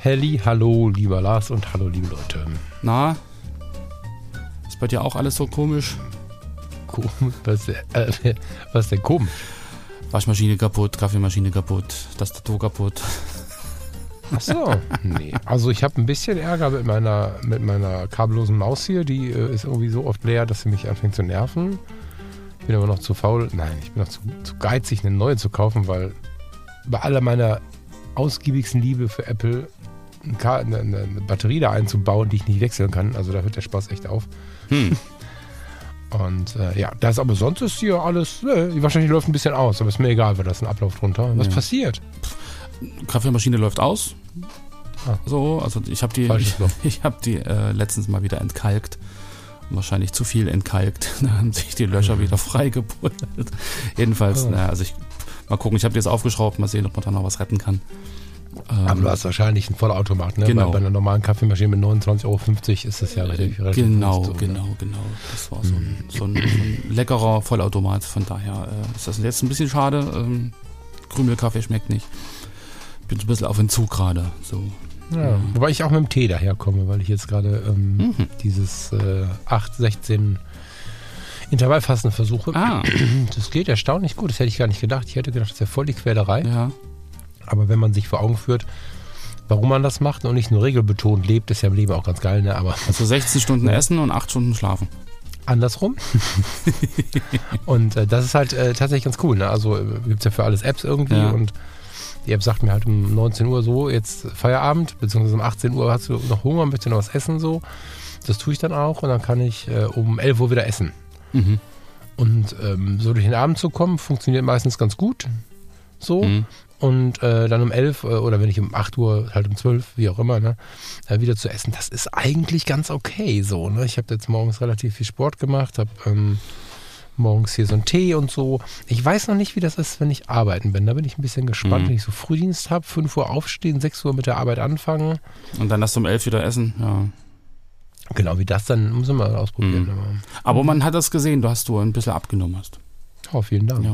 Helly, hallo, lieber Lars und hallo, liebe Leute. Na, ist bei dir auch alles so komisch? Komisch? Was, äh, was ist denn komisch? Waschmaschine kaputt, Kaffeemaschine kaputt, Tastatur kaputt. Ach so, nee. Also ich habe ein bisschen Ärger mit meiner, mit meiner kabellosen Maus hier. Die äh, ist irgendwie so oft leer, dass sie mich anfängt zu nerven. Ich bin aber noch zu faul. Nein, ich bin noch zu, zu geizig, eine neue zu kaufen, weil bei aller meiner ausgiebigsten Liebe für Apple eine, eine, Batterie da einzubauen, die ich nicht wechseln kann. Also da hört der Spaß echt auf. Hm. Und äh, ja, das aber sonst ist hier alles, äh, wahrscheinlich läuft ein bisschen aus, aber ist mir egal, weil da ist ein Ablauf drunter. Was ja. passiert? Kaffeemaschine läuft aus. Ah. So, also ich habe die, ich, ich habe die äh, letztens mal wieder entkalkt. Wahrscheinlich zu viel entkalkt. Da haben sich die Löcher wieder freigebuddelt. Jedenfalls, oh. naja, also ich mal gucken, ich habe die jetzt aufgeschraubt, mal sehen, ob man da noch was retten kann. Aber du hast wahrscheinlich einen Vollautomat, ne? Genau. Weil bei einer normalen Kaffeemaschine mit 29,50 Euro ist das ja relativ, relativ Genau, so, genau, ne? genau. Das war so ein, mhm. so, ein, so ein, leckerer Vollautomat. Von daher äh, ist das jetzt ein bisschen schade. Ähm, Krümelkaffee schmeckt nicht. Bin so ein bisschen auf Entzug gerade. So. Ja, ja. Wobei ich auch mit dem Tee daherkomme, weil ich jetzt gerade ähm, mhm. dieses äh, 8, 16 Intervallfasten versuche. Ah. Das geht erstaunlich gut. Das hätte ich gar nicht gedacht. Ich hätte gedacht, das wäre voll die Quälerei. Ja. Aber wenn man sich vor Augen führt, warum man das macht und nicht nur regelbetont lebt, ist ja im Leben auch ganz geil. Ne? Aber also 16 Stunden essen und 8 Stunden schlafen. Andersrum. und äh, das ist halt äh, tatsächlich ganz cool. Ne? Also äh, gibt es ja für alles Apps irgendwie ja. und die App sagt mir halt um 19 Uhr so, jetzt Feierabend, beziehungsweise um 18 Uhr hast du noch Hunger, möchtest du noch was essen so. Das tue ich dann auch und dann kann ich äh, um 11 Uhr wieder essen. Mhm. Und ähm, so durch den Abend zu kommen, funktioniert meistens ganz gut. So. Mhm und äh, dann um 11 äh, oder wenn ich um 8 Uhr, halt um 12, wie auch immer, ne, äh, wieder zu essen. Das ist eigentlich ganz okay so. Ne? Ich habe jetzt morgens relativ viel Sport gemacht, habe ähm, morgens hier so einen Tee und so. Ich weiß noch nicht, wie das ist, wenn ich arbeiten bin. Da bin ich ein bisschen gespannt, mhm. wenn ich so Frühdienst habe, 5 Uhr aufstehen, 6 Uhr mit der Arbeit anfangen. Und dann hast du um 11 wieder essen, ja. Genau, wie das dann, müssen wir mal ausprobieren. Mhm. Aber man hat das gesehen, du hast du ein bisschen abgenommen hast. Oh, vielen Dank. Ja.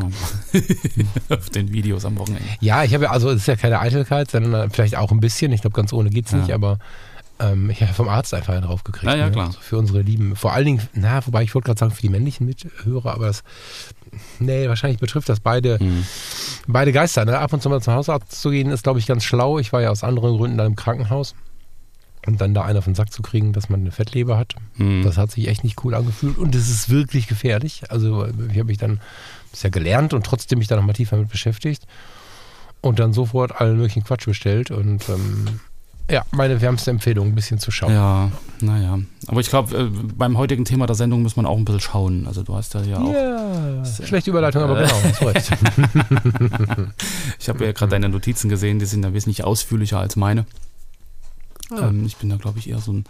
Auf den Videos am Wochenende. Ja, ich habe ja, also es ist ja keine Eitelkeit, sondern vielleicht auch ein bisschen. Ich glaube, ganz ohne geht es ja. nicht, aber ähm, ich habe vom Arzt einfach einen draufgekriegt. Ja, ja, ne? klar. Also für unsere Lieben. Vor allen Dingen, na, wobei ich wollte gerade sagen, für die männlichen Mithörer, aber das, nee, wahrscheinlich betrifft das beide, mhm. beide Geister. Ne? Ab und zu mal zum Hausarzt zu gehen, ist, glaube ich, ganz schlau. Ich war ja aus anderen Gründen dann im Krankenhaus. Und dann da einer von Sack zu kriegen, dass man eine Fettleber hat, mhm. das hat sich echt nicht cool angefühlt. Und es ist wirklich gefährlich. Also ich habe mich dann, das ja gelernt und trotzdem mich da nochmal tiefer mit beschäftigt. Und dann sofort allen möglichen Quatsch bestellt. Und ähm, ja, meine wärmste Empfehlung, ein bisschen zu schauen. Ja, naja. Aber ich glaube, äh, beim heutigen Thema der Sendung muss man auch ein bisschen schauen. Also du hast ja ja auch. Ja, schlechte Überleitung, aber genau, hast recht. ich habe ja gerade deine Notizen gesehen, die sind da wesentlich ausführlicher als meine. Ähm, ich bin da, glaube ich, eher so ein.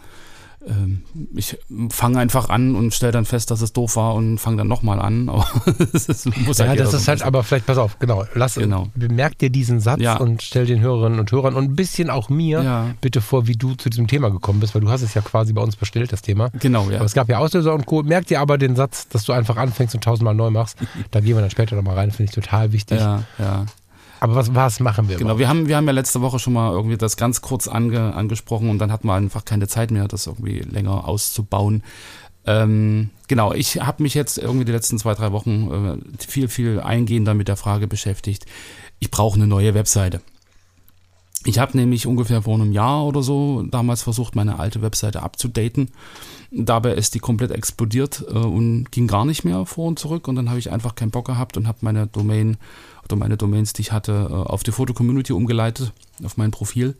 Ähm, ich fange einfach an und stelle dann fest, dass es doof war und fange dann nochmal an. Aber das ist, muss ja, halt das ist halt, aber vielleicht, pass auf, genau, lass, genau. bemerk dir diesen Satz ja. und stell den Hörerinnen und Hörern und ein bisschen auch mir ja. bitte vor, wie du zu diesem Thema gekommen bist, weil du hast es ja quasi bei uns bestellt, das Thema. Genau, ja. Aber es gab ja Auslöser und Co. Merk dir aber den Satz, dass du einfach anfängst und tausendmal neu machst. da gehen wir dann später nochmal rein, finde ich total wichtig. Ja, ja. Aber was, was machen wir? Genau, wir haben, wir haben ja letzte Woche schon mal irgendwie das ganz kurz ange, angesprochen und dann hatten wir einfach keine Zeit mehr, das irgendwie länger auszubauen. Ähm, genau, ich habe mich jetzt irgendwie die letzten zwei, drei Wochen äh, viel, viel eingehender mit der Frage beschäftigt. Ich brauche eine neue Webseite. Ich habe nämlich ungefähr vor einem Jahr oder so damals versucht, meine alte Webseite abzudaten. Dabei ist die komplett explodiert äh, und ging gar nicht mehr vor und zurück. Und dann habe ich einfach keinen Bock gehabt und habe meine Domain oder meine Domains, die ich hatte, äh, auf die Foto-Community umgeleitet, auf mein Profil.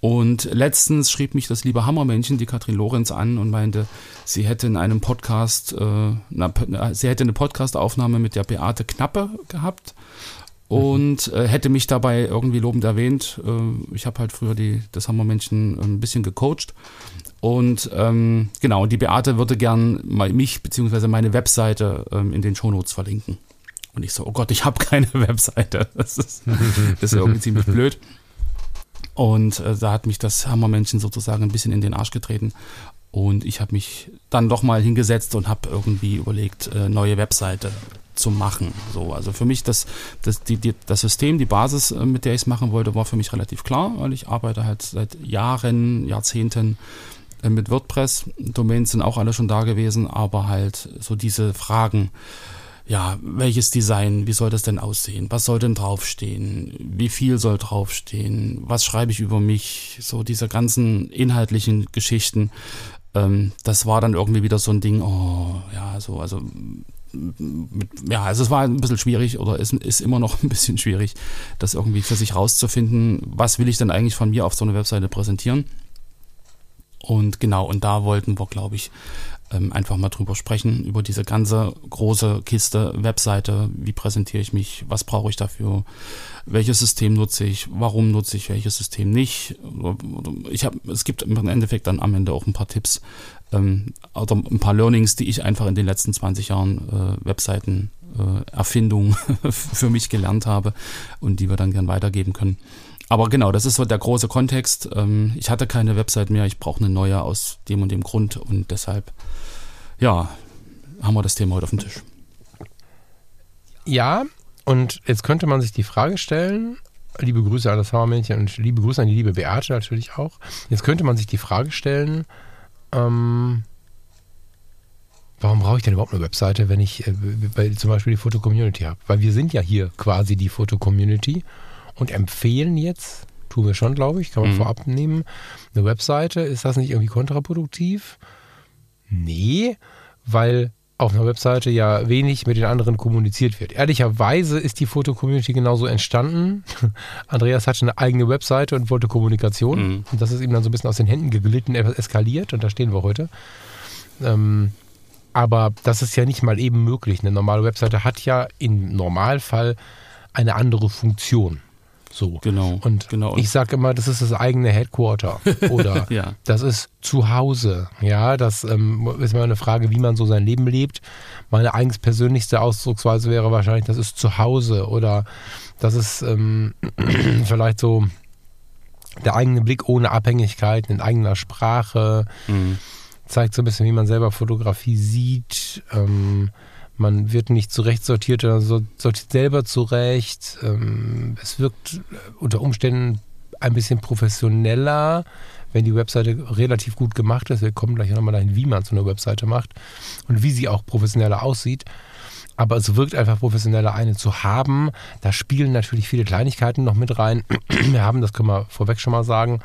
Und letztens schrieb mich das liebe Hammermännchen, die Katrin Lorenz, an und meinte, sie hätte in einem Podcast, äh, na, sie hätte eine Podcastaufnahme mit der Beate Knappe gehabt und äh, hätte mich dabei irgendwie lobend erwähnt. Äh, ich habe halt früher die, das Hammermännchen ein bisschen gecoacht. Und ähm, genau, die Beate würde gern mal mich bzw. meine Webseite ähm, in den Shownotes verlinken. Und ich so, oh Gott, ich habe keine Webseite. Das ist, das ist irgendwie ziemlich blöd. Und äh, da hat mich das Hammermännchen sozusagen ein bisschen in den Arsch getreten. Und ich habe mich dann doch mal hingesetzt und habe irgendwie überlegt, äh, neue Webseite zu machen. So, also für mich das, das, die, die, das System, die Basis, äh, mit der ich es machen wollte, war für mich relativ klar, weil ich arbeite halt seit Jahren, Jahrzehnten äh, mit WordPress. Domains sind auch alle schon da gewesen, aber halt so diese Fragen, ja, welches Design, wie soll das denn aussehen? Was soll denn draufstehen? Wie viel soll draufstehen? Was schreibe ich über mich? So diese ganzen inhaltlichen Geschichten. Ähm, das war dann irgendwie wieder so ein Ding, oh, ja, so, also mit, ja, also es war ein bisschen schwierig oder ist, ist immer noch ein bisschen schwierig, das irgendwie für sich rauszufinden, was will ich denn eigentlich von mir auf so einer Webseite präsentieren. Und genau, und da wollten wir, glaube ich, ähm, einfach mal drüber sprechen, über diese ganze große Kiste Webseite. Wie präsentiere ich mich? Was brauche ich dafür? Welches System nutze ich? Warum nutze ich welches System nicht? Ich habe, es gibt im Endeffekt dann am Ende auch ein paar Tipps ähm, oder ein paar Learnings, die ich einfach in den letzten 20 Jahren äh, Webseiten äh, Erfindung für mich gelernt habe und die wir dann gern weitergeben können aber genau, das ist so der große Kontext. Ähm, ich hatte keine Website mehr, ich brauche eine neue aus dem und dem Grund und deshalb, ja, haben wir das Thema heute auf dem Tisch. Ja, und jetzt könnte man sich die Frage stellen, liebe Grüße an das Hammermännchen und liebe Grüße an die liebe Beate natürlich auch. Jetzt könnte man sich die Frage stellen, ähm, warum brauche ich denn überhaupt eine Webseite, wenn ich äh, zum Beispiel die Foto-Community habe? Weil wir sind ja hier quasi die Foto-Community und empfehlen jetzt, tun wir schon, glaube ich, kann man mhm. vorab nehmen, eine Webseite. Ist das nicht irgendwie kontraproduktiv? Nee, weil auf einer Webseite ja wenig mit den anderen kommuniziert wird. Ehrlicherweise ist die Foto-Community genauso entstanden. Andreas hatte eine eigene Webseite und wollte Kommunikation. Mhm. Und das ist ihm dann so ein bisschen aus den Händen geglitten, etwas eskaliert und da stehen wir heute. Ähm, aber das ist ja nicht mal eben möglich. Eine normale Webseite hat ja im Normalfall eine andere Funktion. So. Genau. Und genau. ich sage immer, das ist das eigene Headquarter. Oder ja. das ist zu Hause. Ja, das ähm, ist mal eine Frage, wie man so sein Leben lebt. Meine eigens persönlichste Ausdrucksweise wäre wahrscheinlich, das ist zu Hause. Oder das ist ähm, vielleicht so der eigene Blick ohne Abhängigkeit in eigener Sprache. Mhm. Zeigt so ein bisschen, wie man selber Fotografie sieht. Ähm, man wird nicht zurecht sortiert, sondern sortiert selber zurecht. Ähm, es wirkt äh, unter Umständen ein bisschen professioneller, wenn die Webseite relativ gut gemacht ist. Wir kommen gleich nochmal dahin, wie man so eine Webseite macht und wie sie auch professioneller aussieht. Aber es wirkt einfach professioneller, eine zu haben. Da spielen natürlich viele Kleinigkeiten noch mit rein. Wir haben, das können wir vorweg schon mal sagen.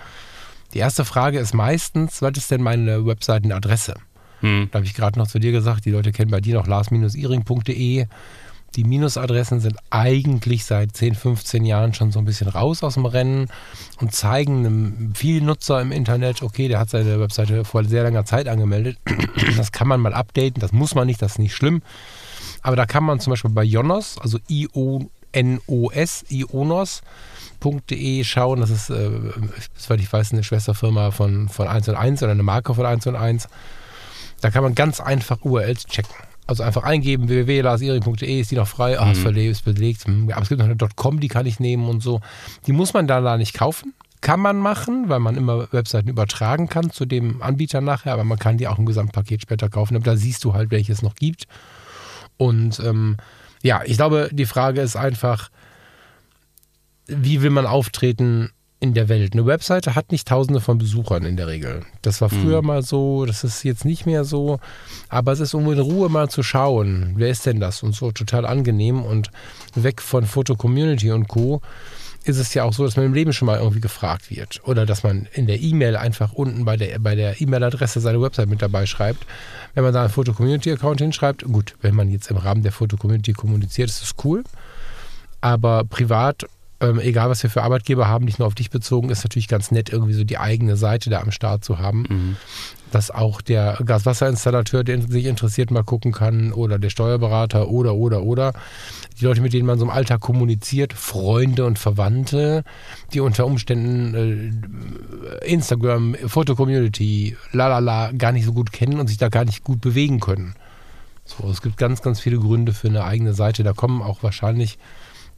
Die erste Frage ist meistens, was ist denn meine Webseitenadresse? Hm. Da habe ich gerade noch zu dir gesagt, die Leute kennen bei dir noch lars-iring.de. Die Minusadressen sind eigentlich seit 10, 15 Jahren schon so ein bisschen raus aus dem Rennen und zeigen einem vielen Nutzer im Internet, okay, der hat seine Webseite vor sehr langer Zeit angemeldet. Das kann man mal updaten, das muss man nicht, das ist nicht schlimm. Aber da kann man zum Beispiel bei Jonos, also I-O-N-O-S, ionos.de schauen. Das ist, äh, soweit ich weiß, eine Schwesterfirma von, von 1&1 oder eine Marke von 1&1. Da kann man ganz einfach URLs checken. Also einfach eingeben, www.larsiri.de, ist die noch frei? Ah, mhm. ist belegt. Hm, aber es gibt noch eine .com, die kann ich nehmen und so. Die muss man da nicht kaufen. Kann man machen, weil man immer Webseiten übertragen kann zu dem Anbieter nachher, aber man kann die auch im Gesamtpaket später kaufen. Aber da siehst du halt, welches es noch gibt. Und ähm, ja, ich glaube, die Frage ist einfach, wie will man auftreten in der Welt. Eine Webseite hat nicht tausende von Besuchern in der Regel. Das war früher mhm. mal so, das ist jetzt nicht mehr so. Aber es ist, um in Ruhe mal zu schauen, wer ist denn das? Und so total angenehm und weg von Foto Community und Co. ist es ja auch so, dass man im Leben schon mal irgendwie gefragt wird. Oder dass man in der E-Mail einfach unten bei der bei der E-Mail-Adresse seine Website mit dabei schreibt. Wenn man da einen Foto Community-Account hinschreibt, gut, wenn man jetzt im Rahmen der Foto Community kommuniziert, ist das cool. Aber privat ähm, egal was wir für Arbeitgeber haben, nicht nur auf dich bezogen, ist natürlich ganz nett, irgendwie so die eigene Seite da am Start zu haben. Mhm. Dass auch der Gaswasserinstallateur, der sich interessiert, mal gucken kann, oder der Steuerberater oder, oder, oder. Die Leute, mit denen man so im Alltag kommuniziert, Freunde und Verwandte, die unter Umständen äh, Instagram, Foto-Community, lalala, gar nicht so gut kennen und sich da gar nicht gut bewegen können. So, es gibt ganz, ganz viele Gründe für eine eigene Seite. Da kommen auch wahrscheinlich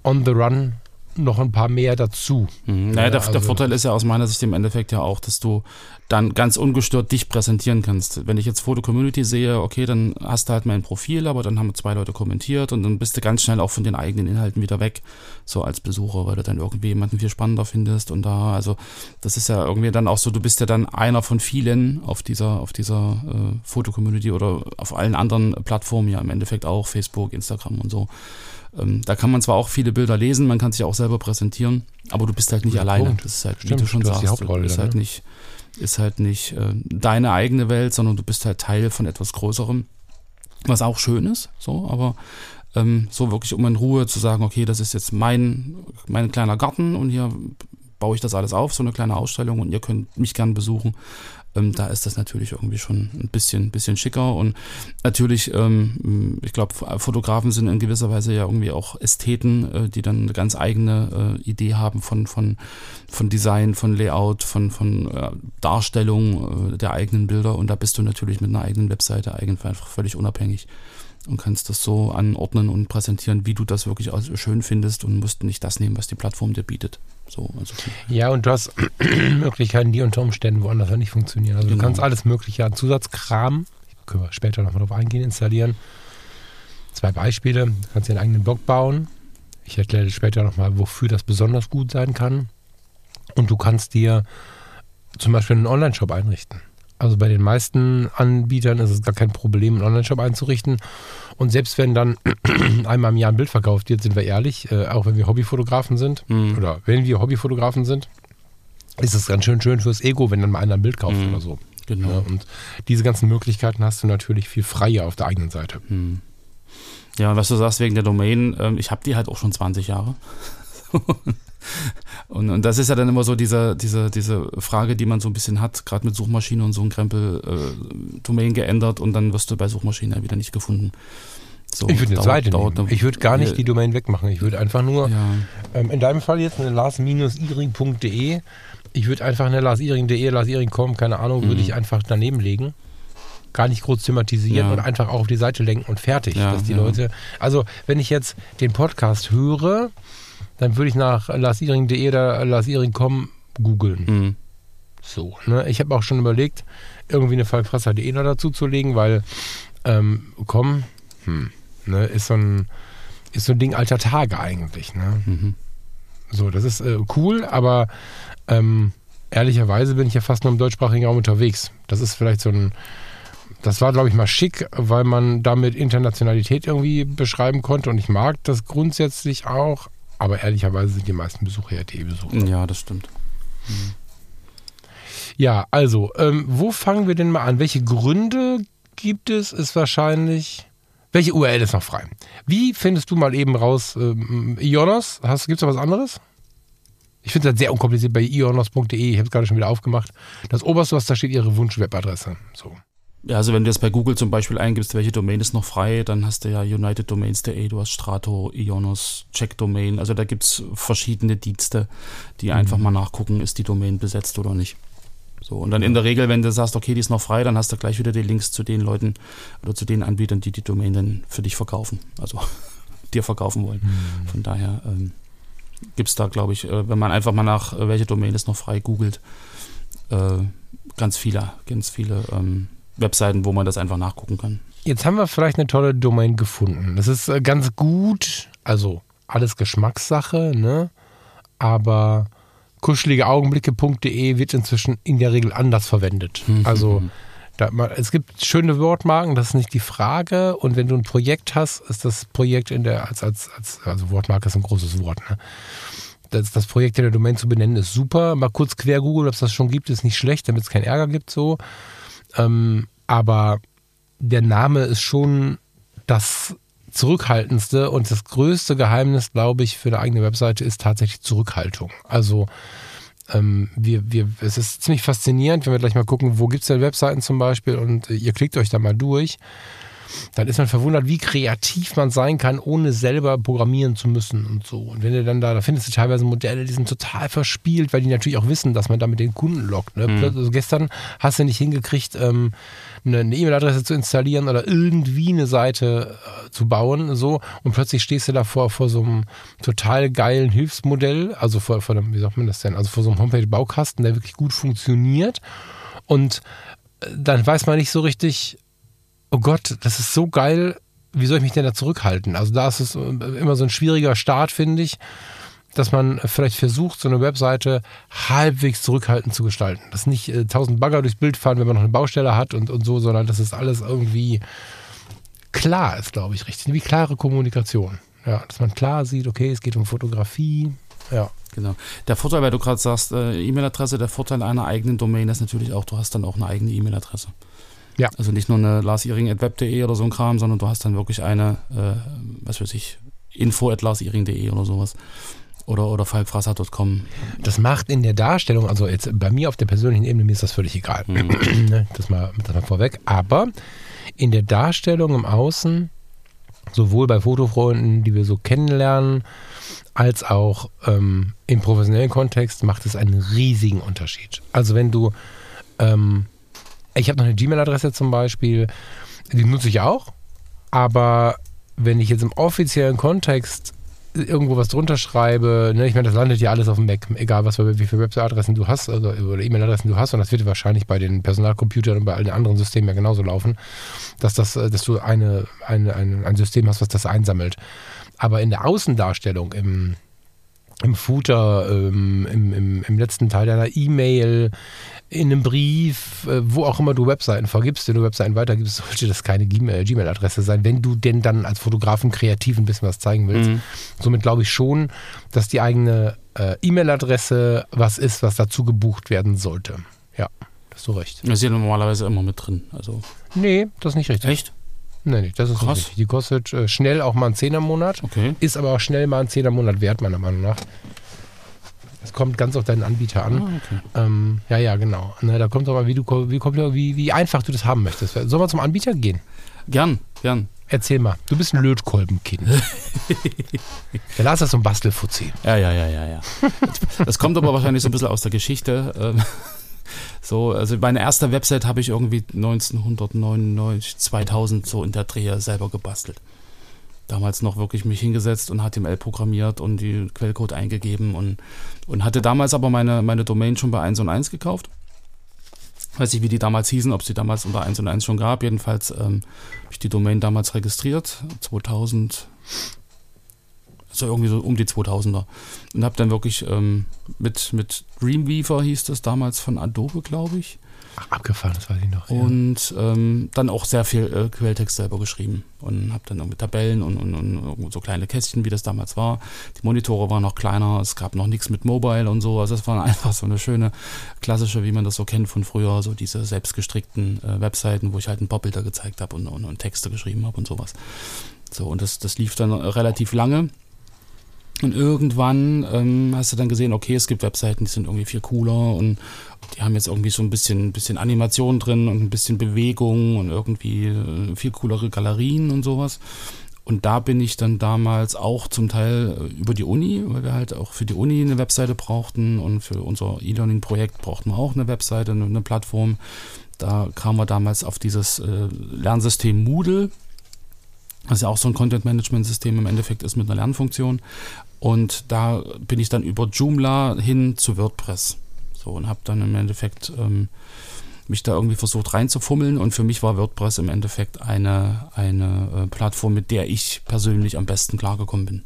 on the run noch ein paar mehr dazu. Mhm. Naja, der, also, der, Vorteil ist ja aus meiner Sicht im Endeffekt ja auch, dass du dann ganz ungestört dich präsentieren kannst. Wenn ich jetzt Foto Community sehe, okay, dann hast du halt mein Profil, aber dann haben zwei Leute kommentiert und dann bist du ganz schnell auch von den eigenen Inhalten wieder weg, so als Besucher, weil du dann irgendwie jemanden viel spannender findest und da, also das ist ja irgendwie dann auch so, du bist ja dann einer von vielen auf dieser, auf dieser äh, Foto Community oder auf allen anderen Plattformen ja im Endeffekt auch, Facebook, Instagram und so. Ähm, da kann man zwar auch viele Bilder lesen, man kann sich auch selber präsentieren, aber du bist halt nicht alleine. Punkt. Das ist halt, Stimmt, wie du schon du sagst, die Hauptrolle, ist halt ne? nicht, ist halt nicht äh, deine eigene Welt, sondern du bist halt Teil von etwas Größerem, was auch schön ist, so, aber ähm, so wirklich um in Ruhe zu sagen, okay, das ist jetzt mein, mein kleiner Garten und hier baue ich das alles auf, so eine kleine Ausstellung und ihr könnt mich gern besuchen ähm, da ist das natürlich irgendwie schon ein bisschen, bisschen schicker. Und natürlich, ähm, ich glaube, Fotografen sind in gewisser Weise ja irgendwie auch Ästheten, äh, die dann eine ganz eigene äh, Idee haben von, von, von Design, von Layout, von, von äh, Darstellung äh, der eigenen Bilder. Und da bist du natürlich mit einer eigenen Webseite einfach völlig unabhängig und kannst das so anordnen und präsentieren, wie du das wirklich schön findest und musst nicht das nehmen, was die Plattform dir bietet. So, also ja, und du hast Möglichkeiten, die unter Umständen woanders nicht funktionieren. Also genau. du kannst alles Mögliche an Zusatzkram, können wir später nochmal drauf eingehen, installieren. Zwei Beispiele. Du kannst dir einen eigenen Blog bauen. Ich erkläre später nochmal, wofür das besonders gut sein kann. Und du kannst dir zum Beispiel einen Online-Shop einrichten. Also bei den meisten Anbietern ist es gar kein Problem, einen Online-Shop einzurichten. Und selbst wenn dann einmal im Jahr ein Bild verkauft wird, sind wir ehrlich, äh, auch wenn wir Hobbyfotografen sind mhm. oder wenn wir Hobbyfotografen sind, ist es ganz schön schön fürs Ego, wenn dann mal einer ein Bild kauft mhm. oder so. Genau. Ja, und diese ganzen Möglichkeiten hast du natürlich viel freier auf der eigenen Seite. Mhm. Ja, was du sagst wegen der Domain, ähm, ich habe die halt auch schon 20 Jahre. Und, und das ist ja dann immer so diese, diese, diese Frage, die man so ein bisschen hat, gerade mit Suchmaschinen und so ein Krempel, äh, Domain geändert und dann wirst du bei Suchmaschinen ja wieder nicht gefunden. So, ich würde eine Seite nehmen. Ich würde gar nicht die Domain wegmachen. Ich würde einfach nur, ja. ähm, in deinem Fall jetzt eine lars-iring.de, ich würde einfach eine lars-iring.de, lars-iring.com, keine Ahnung, mhm. würde ich einfach daneben legen gar nicht groß thematisieren ja. und einfach auch auf die Seite lenken und fertig. Ja, dass die. Leute, also wenn ich jetzt den Podcast höre, dann würde ich nach lasiring.de oder lasiring.com googeln. Mhm. So, ne? Ich habe auch schon überlegt, irgendwie eine Falkfresser.de noch dazu zu legen, weil ähm, komm, hm, ne, ist so ein ist so ein Ding alter Tage eigentlich, ne? Mhm. So, das ist äh, cool, aber ähm, ehrlicherweise bin ich ja fast nur im deutschsprachigen Raum unterwegs. Das ist vielleicht so ein das war, glaube ich, mal schick, weil man damit Internationalität irgendwie beschreiben konnte. Und ich mag das grundsätzlich auch, aber ehrlicherweise sind die meisten Besucher ja DE-Besucher. Ja, das stimmt. Mhm. Ja, also, ähm, wo fangen wir denn mal an? Welche Gründe gibt es? Ist wahrscheinlich. Welche URL ist noch frei? Wie findest du mal eben raus, ähm, Ionos? Gibt es da was anderes? Ich finde das sehr unkompliziert bei ionos.de. Ich habe es gerade schon wieder aufgemacht. Das oberste, was da steht, ihre Wunsch-Webadresse. So. Ja, also wenn du das bei Google zum Beispiel eingibst, welche Domain ist noch frei, dann hast du ja UnitedDomains.de, du hast Strato, Ionos, Checkdomain. Also da gibt es verschiedene Dienste, die mhm. einfach mal nachgucken, ist die Domain besetzt oder nicht. So, und dann in der Regel, wenn du sagst, okay, die ist noch frei, dann hast du gleich wieder die Links zu den Leuten oder zu den Anbietern, die die Domain dann für dich verkaufen. Also dir verkaufen wollen. Mhm. Von daher ähm, gibt es da, glaube ich, äh, wenn man einfach mal nach, äh, welche Domain ist noch frei, googelt, äh, ganz viele, ganz viele ähm, Webseiten, wo man das einfach nachgucken kann. Jetzt haben wir vielleicht eine tolle Domain gefunden. Das ist äh, ganz gut, also alles Geschmackssache, ne? Aber kuscheligeaugenblicke.de wird inzwischen in der Regel anders verwendet. Mhm. Also da, es gibt schöne Wortmarken, das ist nicht die Frage. Und wenn du ein Projekt hast, ist das Projekt in der, als, als, als also Wortmarke ist ein großes Wort, ne? Das, das Projekt in der Domain zu benennen ist super. Mal kurz quer googeln, ob es das schon gibt, ist nicht schlecht, damit es keinen Ärger gibt so. Ähm, aber der Name ist schon das zurückhaltendste und das größte Geheimnis, glaube ich, für eine eigene Webseite ist tatsächlich Zurückhaltung. Also ähm, wir, wir, es ist ziemlich faszinierend, wenn wir gleich mal gucken, wo gibt es denn Webseiten zum Beispiel und äh, ihr klickt euch da mal durch dann ist man verwundert, wie kreativ man sein kann, ohne selber programmieren zu müssen und so. Und wenn du dann da, da findest du teilweise Modelle, die sind total verspielt, weil die natürlich auch wissen, dass man damit den Kunden lockt. Ne? Mhm. Also gestern hast du nicht hingekriegt, ähm, eine E-Mail-Adresse zu installieren oder irgendwie eine Seite äh, zu bauen, so und plötzlich stehst du davor vor so einem total geilen Hilfsmodell, also vor, vor einem, wie sagt man das denn, also vor so einem Homepage-Baukasten, der wirklich gut funktioniert und äh, dann weiß man nicht so richtig, oh Gott, das ist so geil, wie soll ich mich denn da zurückhalten? Also da ist es immer so ein schwieriger Start, finde ich, dass man vielleicht versucht, so eine Webseite halbwegs zurückhaltend zu gestalten. Dass nicht äh, tausend Bagger durchs Bild fahren, wenn man noch eine Baustelle hat und, und so, sondern dass es alles irgendwie klar ist, glaube ich, richtig. Wie klare Kommunikation. Ja, dass man klar sieht, okay, es geht um Fotografie. Ja. Genau. Der Vorteil, weil du gerade sagst, äh, E-Mail-Adresse, der Vorteil einer eigenen Domain ist natürlich auch, du hast dann auch eine eigene E-Mail-Adresse. Ja. Also nicht nur eine larsiring.web.de oder so ein Kram, sondern du hast dann wirklich eine, äh, was weiß ich, info.larsiring.de oder sowas. Oder, oder falkfrasser.com. Das macht in der Darstellung, also jetzt bei mir auf der persönlichen Ebene, mir ist das völlig egal. Mhm. Ne, das, mal, das mal vorweg. Aber in der Darstellung im Außen, sowohl bei Fotofreunden, die wir so kennenlernen, als auch ähm, im professionellen Kontext, macht es einen riesigen Unterschied. Also wenn du ähm, ich habe noch eine Gmail-Adresse zum Beispiel, die nutze ich auch, aber wenn ich jetzt im offiziellen Kontext irgendwo was drunter schreibe, ne, ich meine, das landet ja alles auf dem Mac, egal was für, wie viele Website-Adressen du hast also, oder E-Mail-Adressen du hast und das wird wahrscheinlich bei den Personalcomputern und bei allen anderen Systemen ja genauso laufen, dass, das, dass du eine, eine, ein, ein System hast, was das einsammelt. Aber in der Außendarstellung, im, im Footer, ähm, im, im, im letzten Teil deiner E-Mail, in einem Brief, äh, wo auch immer du Webseiten vergibst, wenn du Webseiten weitergibst, sollte das keine äh, Gmail-Adresse sein, wenn du denn dann als Fotografen kreativ ein bisschen was zeigen willst. Mhm. Somit glaube ich schon, dass die eigene äh, E-Mail-Adresse was ist, was dazu gebucht werden sollte. Ja, hast du recht. Das ist ja normalerweise immer mit drin. Also. Nee, das ist nicht richtig. Echt? Nee, nee, das ist Krass. nicht richtig. Die kostet äh, schnell auch mal einen Zehner im Monat. Okay. Ist aber auch schnell mal einen Zehner im Monat wert, meiner Meinung nach. Es kommt ganz auf deinen Anbieter an. Ah, okay. ähm, ja, ja, genau. Ne, da kommt aber, wie, du, wie, wie, wie einfach du das haben möchtest. Sollen wir zum Anbieter gehen? Gern, gern. Erzähl mal, du bist ein Lötkolbenkind. der Lars ist so ein Bastelfuzzi. Ja, ja, ja, ja, ja. Das kommt aber wahrscheinlich so ein bisschen aus der Geschichte. Ähm, so, also meine erste Website habe ich irgendwie 1999, 2000 so in der Drehe selber gebastelt damals noch wirklich mich hingesetzt und HTML programmiert und die Quellcode eingegeben und, und hatte damals aber meine, meine Domain schon bei 1 und 1 gekauft. Weiß nicht, wie die damals hießen, ob sie damals unter 1 und 1 schon gab. Jedenfalls ähm, habe ich die Domain damals registriert, 2000, also irgendwie so um die 2000er. Und habe dann wirklich ähm, mit, mit Dreamweaver hieß das damals von Adobe, glaube ich, Ach, abgefahren, das weiß ich noch. Ja. Und ähm, dann auch sehr viel äh, Quelltext selber geschrieben und habe dann mit Tabellen und, und, und, so kleine Kästchen, wie das damals war. Die Monitore waren noch kleiner, es gab noch nichts mit Mobile und so. Also es war einfach so eine schöne klassische, wie man das so kennt von früher, so diese selbstgestrickten äh, Webseiten, wo ich halt ein paar Bilder gezeigt habe und, und, und Texte geschrieben habe und sowas. So, und das, das lief dann relativ lange. Und irgendwann ähm, hast du dann gesehen, okay, es gibt Webseiten, die sind irgendwie viel cooler und die haben jetzt irgendwie so ein bisschen, bisschen Animation drin und ein bisschen Bewegung und irgendwie äh, viel coolere Galerien und sowas. Und da bin ich dann damals auch zum Teil äh, über die Uni, weil wir halt auch für die Uni eine Webseite brauchten und für unser E-Learning-Projekt brauchten wir auch eine Webseite, eine Plattform. Da kamen wir damals auf dieses äh, Lernsystem Moodle, was ja auch so ein Content-Management-System im Endeffekt ist mit einer Lernfunktion. Und da bin ich dann über Joomla hin zu WordPress. So und habe dann im Endeffekt ähm, mich da irgendwie versucht reinzufummeln und für mich war WordPress im Endeffekt eine, eine äh, Plattform, mit der ich persönlich am besten klargekommen bin.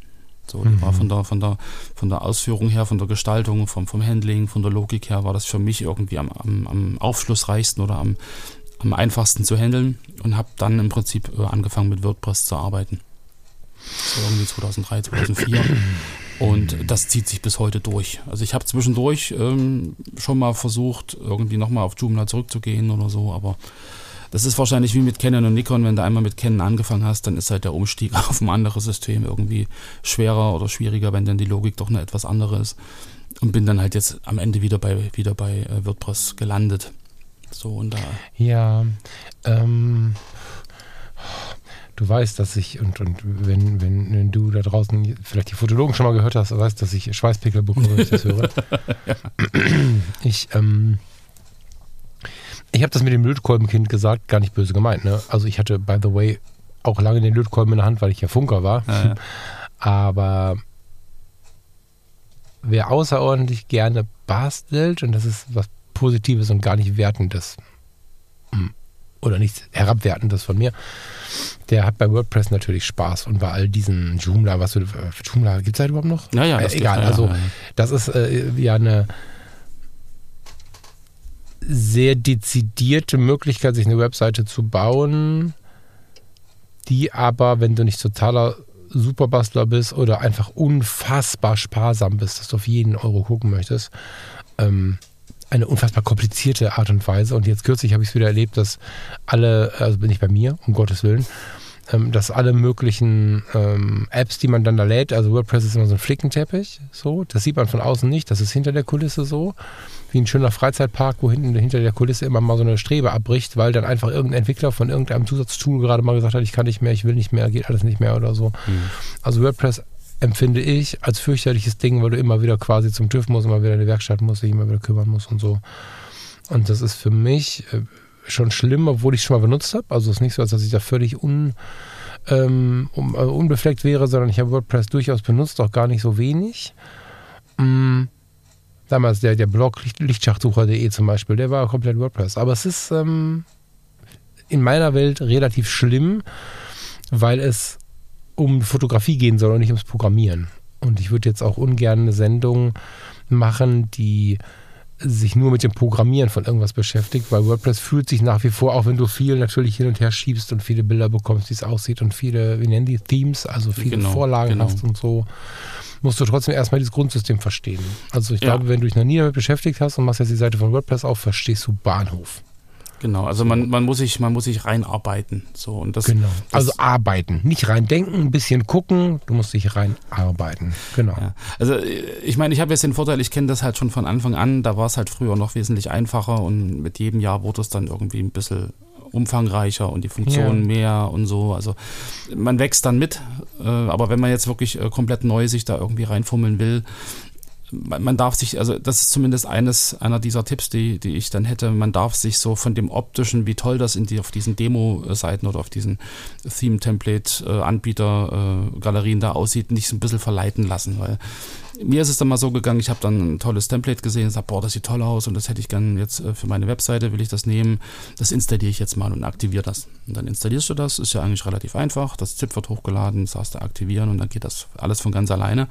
So, mhm. war von der, von der, von der Ausführung her, von der Gestaltung, vom, vom Handling, von der Logik her, war das für mich irgendwie am, am, am aufschlussreichsten oder am, am einfachsten zu handeln und habe dann im Prinzip äh, angefangen mit WordPress zu arbeiten. So irgendwie 2003, 2004. Und das zieht sich bis heute durch. Also ich habe zwischendurch ähm, schon mal versucht, irgendwie nochmal auf Joomla zurückzugehen oder so, aber das ist wahrscheinlich wie mit Canon und Nikon, wenn du einmal mit Canon angefangen hast, dann ist halt der Umstieg auf ein anderes System irgendwie schwerer oder schwieriger, wenn dann die Logik doch eine etwas andere ist. Und bin dann halt jetzt am Ende wieder bei, wieder bei äh, WordPress gelandet. So und da. Ja, ähm, du weißt, dass ich, und, und wenn, wenn, wenn du da draußen vielleicht die Fotologen schon mal gehört hast, weißt, dass ich Schweißpickel bekomme, wenn ich das höre. ja. Ich, ähm, ich habe das mit dem Lötkolbenkind gesagt, gar nicht böse gemeint. Ne? Also ich hatte, by the way, auch lange den Lötkolben in der Hand, weil ich ja Funker war. Ja, ja. Aber wer außerordentlich gerne bastelt, und das ist was Positives und gar nicht Wertendes, hm, oder nichts Herabwertendes von mir, der hat bei WordPress natürlich Spaß und bei all diesen Joomla, was du, Joomla, gibt es halt überhaupt noch? Naja, äh, egal, also das ist äh, ja eine sehr dezidierte Möglichkeit, sich eine Webseite zu bauen, die aber, wenn du nicht totaler Superbastler bist oder einfach unfassbar sparsam bist, dass du auf jeden Euro gucken möchtest, ähm, eine unfassbar komplizierte Art und Weise. Und jetzt kürzlich habe ich es wieder erlebt, dass alle, also bin ich bei mir, um Gottes Willen, ähm, dass alle möglichen ähm, Apps, die man dann da lädt, also WordPress ist immer so ein Flickenteppich, so, das sieht man von außen nicht, das ist hinter der Kulisse so, wie ein schöner Freizeitpark, wo hinten hinter der Kulisse immer mal so eine Strebe abbricht, weil dann einfach irgendein Entwickler von irgendeinem Zusatztool gerade mal gesagt hat, ich kann nicht mehr, ich will nicht mehr, geht alles nicht mehr oder so. Mhm. Also WordPress empfinde ich als fürchterliches Ding, weil du immer wieder quasi zum TÜV musst, immer wieder in die Werkstatt musst, dich immer wieder kümmern musst und so. Und das ist für mich äh, schon schlimm, obwohl ich es schon mal benutzt habe. Also es ist nicht so, als dass ich da völlig un, ähm, äh, unbefleckt wäre, sondern ich habe WordPress durchaus benutzt, auch gar nicht so wenig. Mhm. Damals der, der Blog Lichtschachtsucher.de zum Beispiel, der war komplett WordPress. Aber es ist ähm, in meiner Welt relativ schlimm, weil es um Fotografie gehen soll und nicht ums Programmieren. Und ich würde jetzt auch ungern eine Sendung machen, die sich nur mit dem Programmieren von irgendwas beschäftigt, weil WordPress fühlt sich nach wie vor, auch wenn du viel natürlich hin und her schiebst und viele Bilder bekommst, wie es aussieht und viele, wie nennen die, Themes, also viele genau, Vorlagen genau. hast und so, musst du trotzdem erstmal dieses Grundsystem verstehen. Also ich ja. glaube, wenn du dich noch nie damit beschäftigt hast und machst jetzt die Seite von WordPress auf, verstehst du Bahnhof. Genau, also man, man, muss sich, man muss sich reinarbeiten. So, und das, genau. also arbeiten. Nicht rein denken, ein bisschen gucken, du musst dich reinarbeiten. Genau. Ja. Also ich meine, ich habe jetzt den Vorteil, ich kenne das halt schon von Anfang an, da war es halt früher noch wesentlich einfacher und mit jedem Jahr wurde es dann irgendwie ein bisschen umfangreicher und die Funktionen ja. mehr und so. Also man wächst dann mit, äh, aber wenn man jetzt wirklich äh, komplett neu sich da irgendwie reinfummeln will, man darf sich, also das ist zumindest eines einer dieser Tipps, die, die ich dann hätte, man darf sich so von dem optischen, wie toll das in die, auf diesen Demo-Seiten oder auf diesen Theme-Template-Anbieter-Galerien da aussieht, nicht so ein bisschen verleiten lassen, weil mir ist es dann mal so gegangen, ich habe dann ein tolles Template gesehen und sage, boah, das sieht toll aus und das hätte ich gerne jetzt äh, für meine Webseite, will ich das nehmen, das installiere ich jetzt mal und aktiviere das. Und dann installierst du das, ist ja eigentlich relativ einfach, das ZIP wird hochgeladen, sagst du aktivieren und dann geht das alles von ganz alleine.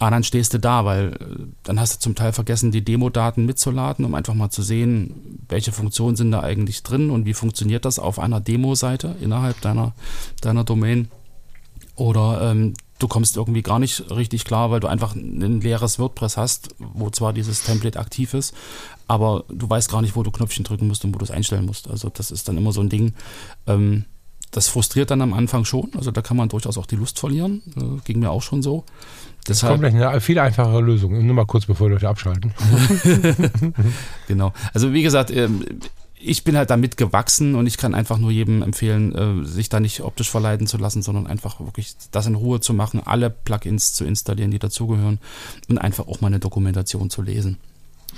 Ah, dann stehst du da, weil äh, dann hast du zum Teil vergessen, die Demo-Daten mitzuladen, um einfach mal zu sehen, welche Funktionen sind da eigentlich drin und wie funktioniert das auf einer Demo-Seite innerhalb deiner, deiner Domain. Oder ähm, du kommst irgendwie gar nicht richtig klar, weil du einfach ein leeres WordPress hast, wo zwar dieses Template aktiv ist, aber du weißt gar nicht, wo du Knöpfchen drücken musst und wo du es einstellen musst. Also das ist dann immer so ein Ding. Ähm, das frustriert dann am Anfang schon. Also da kann man durchaus auch die Lust verlieren. Äh, ging mir auch schon so. Das kommt gleich eine viel einfachere Lösung. Nur mal kurz, bevor die Leute abschalten. genau. Also wie gesagt, ähm, ich bin halt damit gewachsen und ich kann einfach nur jedem empfehlen, äh, sich da nicht optisch verleiten zu lassen, sondern einfach wirklich das in Ruhe zu machen, alle Plugins zu installieren, die dazugehören und einfach auch mal eine Dokumentation zu lesen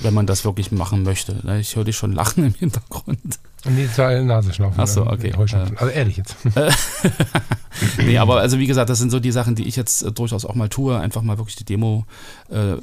wenn man das wirklich machen möchte. Ich höre dich schon lachen im Hintergrund. Nee, zwei Nasenschnaufen. Achso, okay. Also ehrlich jetzt. nee, aber also wie gesagt, das sind so die Sachen, die ich jetzt äh, durchaus auch mal tue. Einfach mal wirklich die Demo, äh,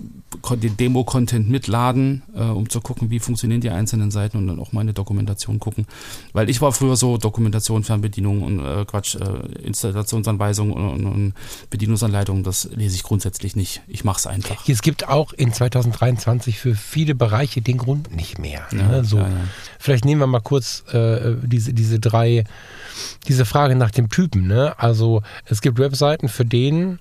den Demo-Content mitladen, äh, um zu gucken, wie funktionieren die einzelnen Seiten und dann auch mal eine Dokumentation gucken. Weil ich war früher so Dokumentation, Fernbedienung und Quatsch, äh, Installationsanweisung und, und, und, Bedienungsanleitung, das lese ich grundsätzlich nicht. Ich mache es einfach. Es gibt auch in 2023 für viele Bereiche den Grund nicht mehr. Ja, ne? so. Ja, ja. Vielleicht nehmen wir mal kurz äh, diese, diese drei, diese Frage nach dem Typen. Ne? Also es gibt Webseiten für den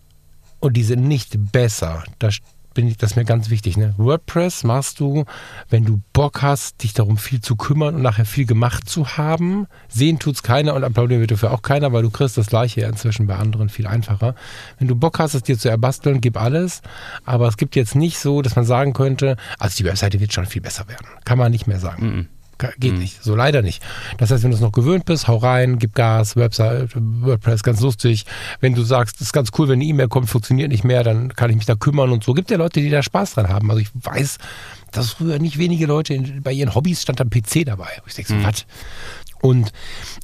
und die sind nicht besser. Da bin ich, das ist mir ganz wichtig. Ne? WordPress machst du, wenn du Bock hast, dich darum viel zu kümmern und nachher viel gemacht zu haben. Sehen tut's keiner und applaudieren wird dafür auch keiner, weil du kriegst das gleiche inzwischen bei anderen viel einfacher. Wenn du Bock hast, es dir zu erbasteln, gib alles. Aber es gibt jetzt nicht so, dass man sagen könnte, also die Webseite wird schon viel besser werden. Kann man nicht mehr sagen. -mm. Geht mhm. nicht. So leider nicht. Das heißt, wenn du es noch gewöhnt bist, hau rein, gib Gas, Website, WordPress, ganz lustig. Wenn du sagst, es ist ganz cool, wenn eine E-Mail kommt, funktioniert nicht mehr, dann kann ich mich da kümmern und so. Gibt ja Leute, die da Spaß dran haben. Also ich weiß, dass früher nicht wenige Leute in, bei ihren Hobbys stand am PC dabei. Ich denke so, mhm. was? Und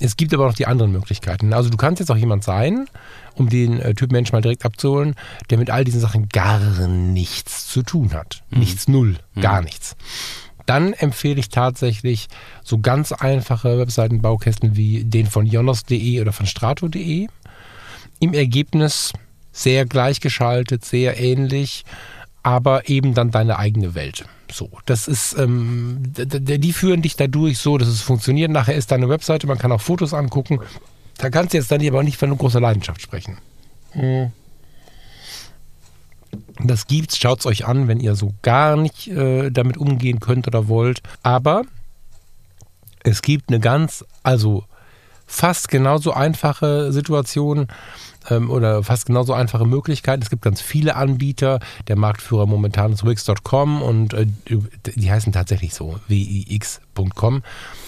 es gibt aber noch die anderen Möglichkeiten. Also du kannst jetzt auch jemand sein, um den äh, Typ Mensch mal direkt abzuholen, der mit all diesen Sachen gar nichts zu tun hat. Mhm. Nichts, null, mhm. gar nichts dann empfehle ich tatsächlich so ganz einfache Webseitenbaukästen wie den von jonos.de oder von strato.de. Im Ergebnis sehr gleichgeschaltet, sehr ähnlich, aber eben dann deine eigene Welt. So, das ist, ähm, die führen dich dadurch so, dass es funktioniert. Nachher ist deine Webseite, man kann auch Fotos angucken. Da kannst du jetzt dann aber nicht von großen Leidenschaft sprechen. Hm. Das gibt's, schaut's euch an, wenn ihr so gar nicht äh, damit umgehen könnt oder wollt. Aber es gibt eine ganz, also fast genauso einfache Situation ähm, oder fast genauso einfache Möglichkeiten. Es gibt ganz viele Anbieter. Der Marktführer momentan ist Wix.com und äh, die heißen tatsächlich so, wix.com.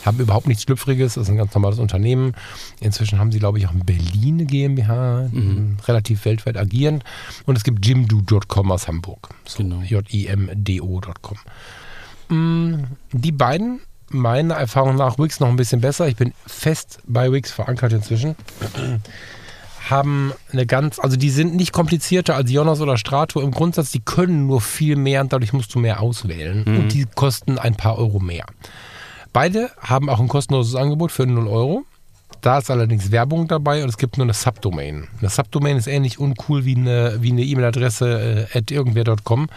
Haben überhaupt nichts Schlüpfriges, das ist ein ganz normales Unternehmen. Inzwischen haben sie, glaube ich, auch in Berlin eine GmbH, mhm. relativ weltweit agierend. Und es gibt jimdo.com aus Hamburg. So, genau. J-I-M-D-O.com. Mm, die beiden meiner Erfahrung nach Wix noch ein bisschen besser. Ich bin fest bei Wix verankert inzwischen haben eine ganz, also die sind nicht komplizierter als Jonas oder Strato im Grundsatz, die können nur viel mehr und dadurch musst du mehr auswählen mhm. und die kosten ein paar Euro mehr. Beide haben auch ein kostenloses Angebot für 0 Euro. Da ist allerdings Werbung dabei und es gibt nur eine Subdomain. Eine Subdomain ist ähnlich uncool wie eine wie eine E-Mail-Adresse äh, at irgendwer.com.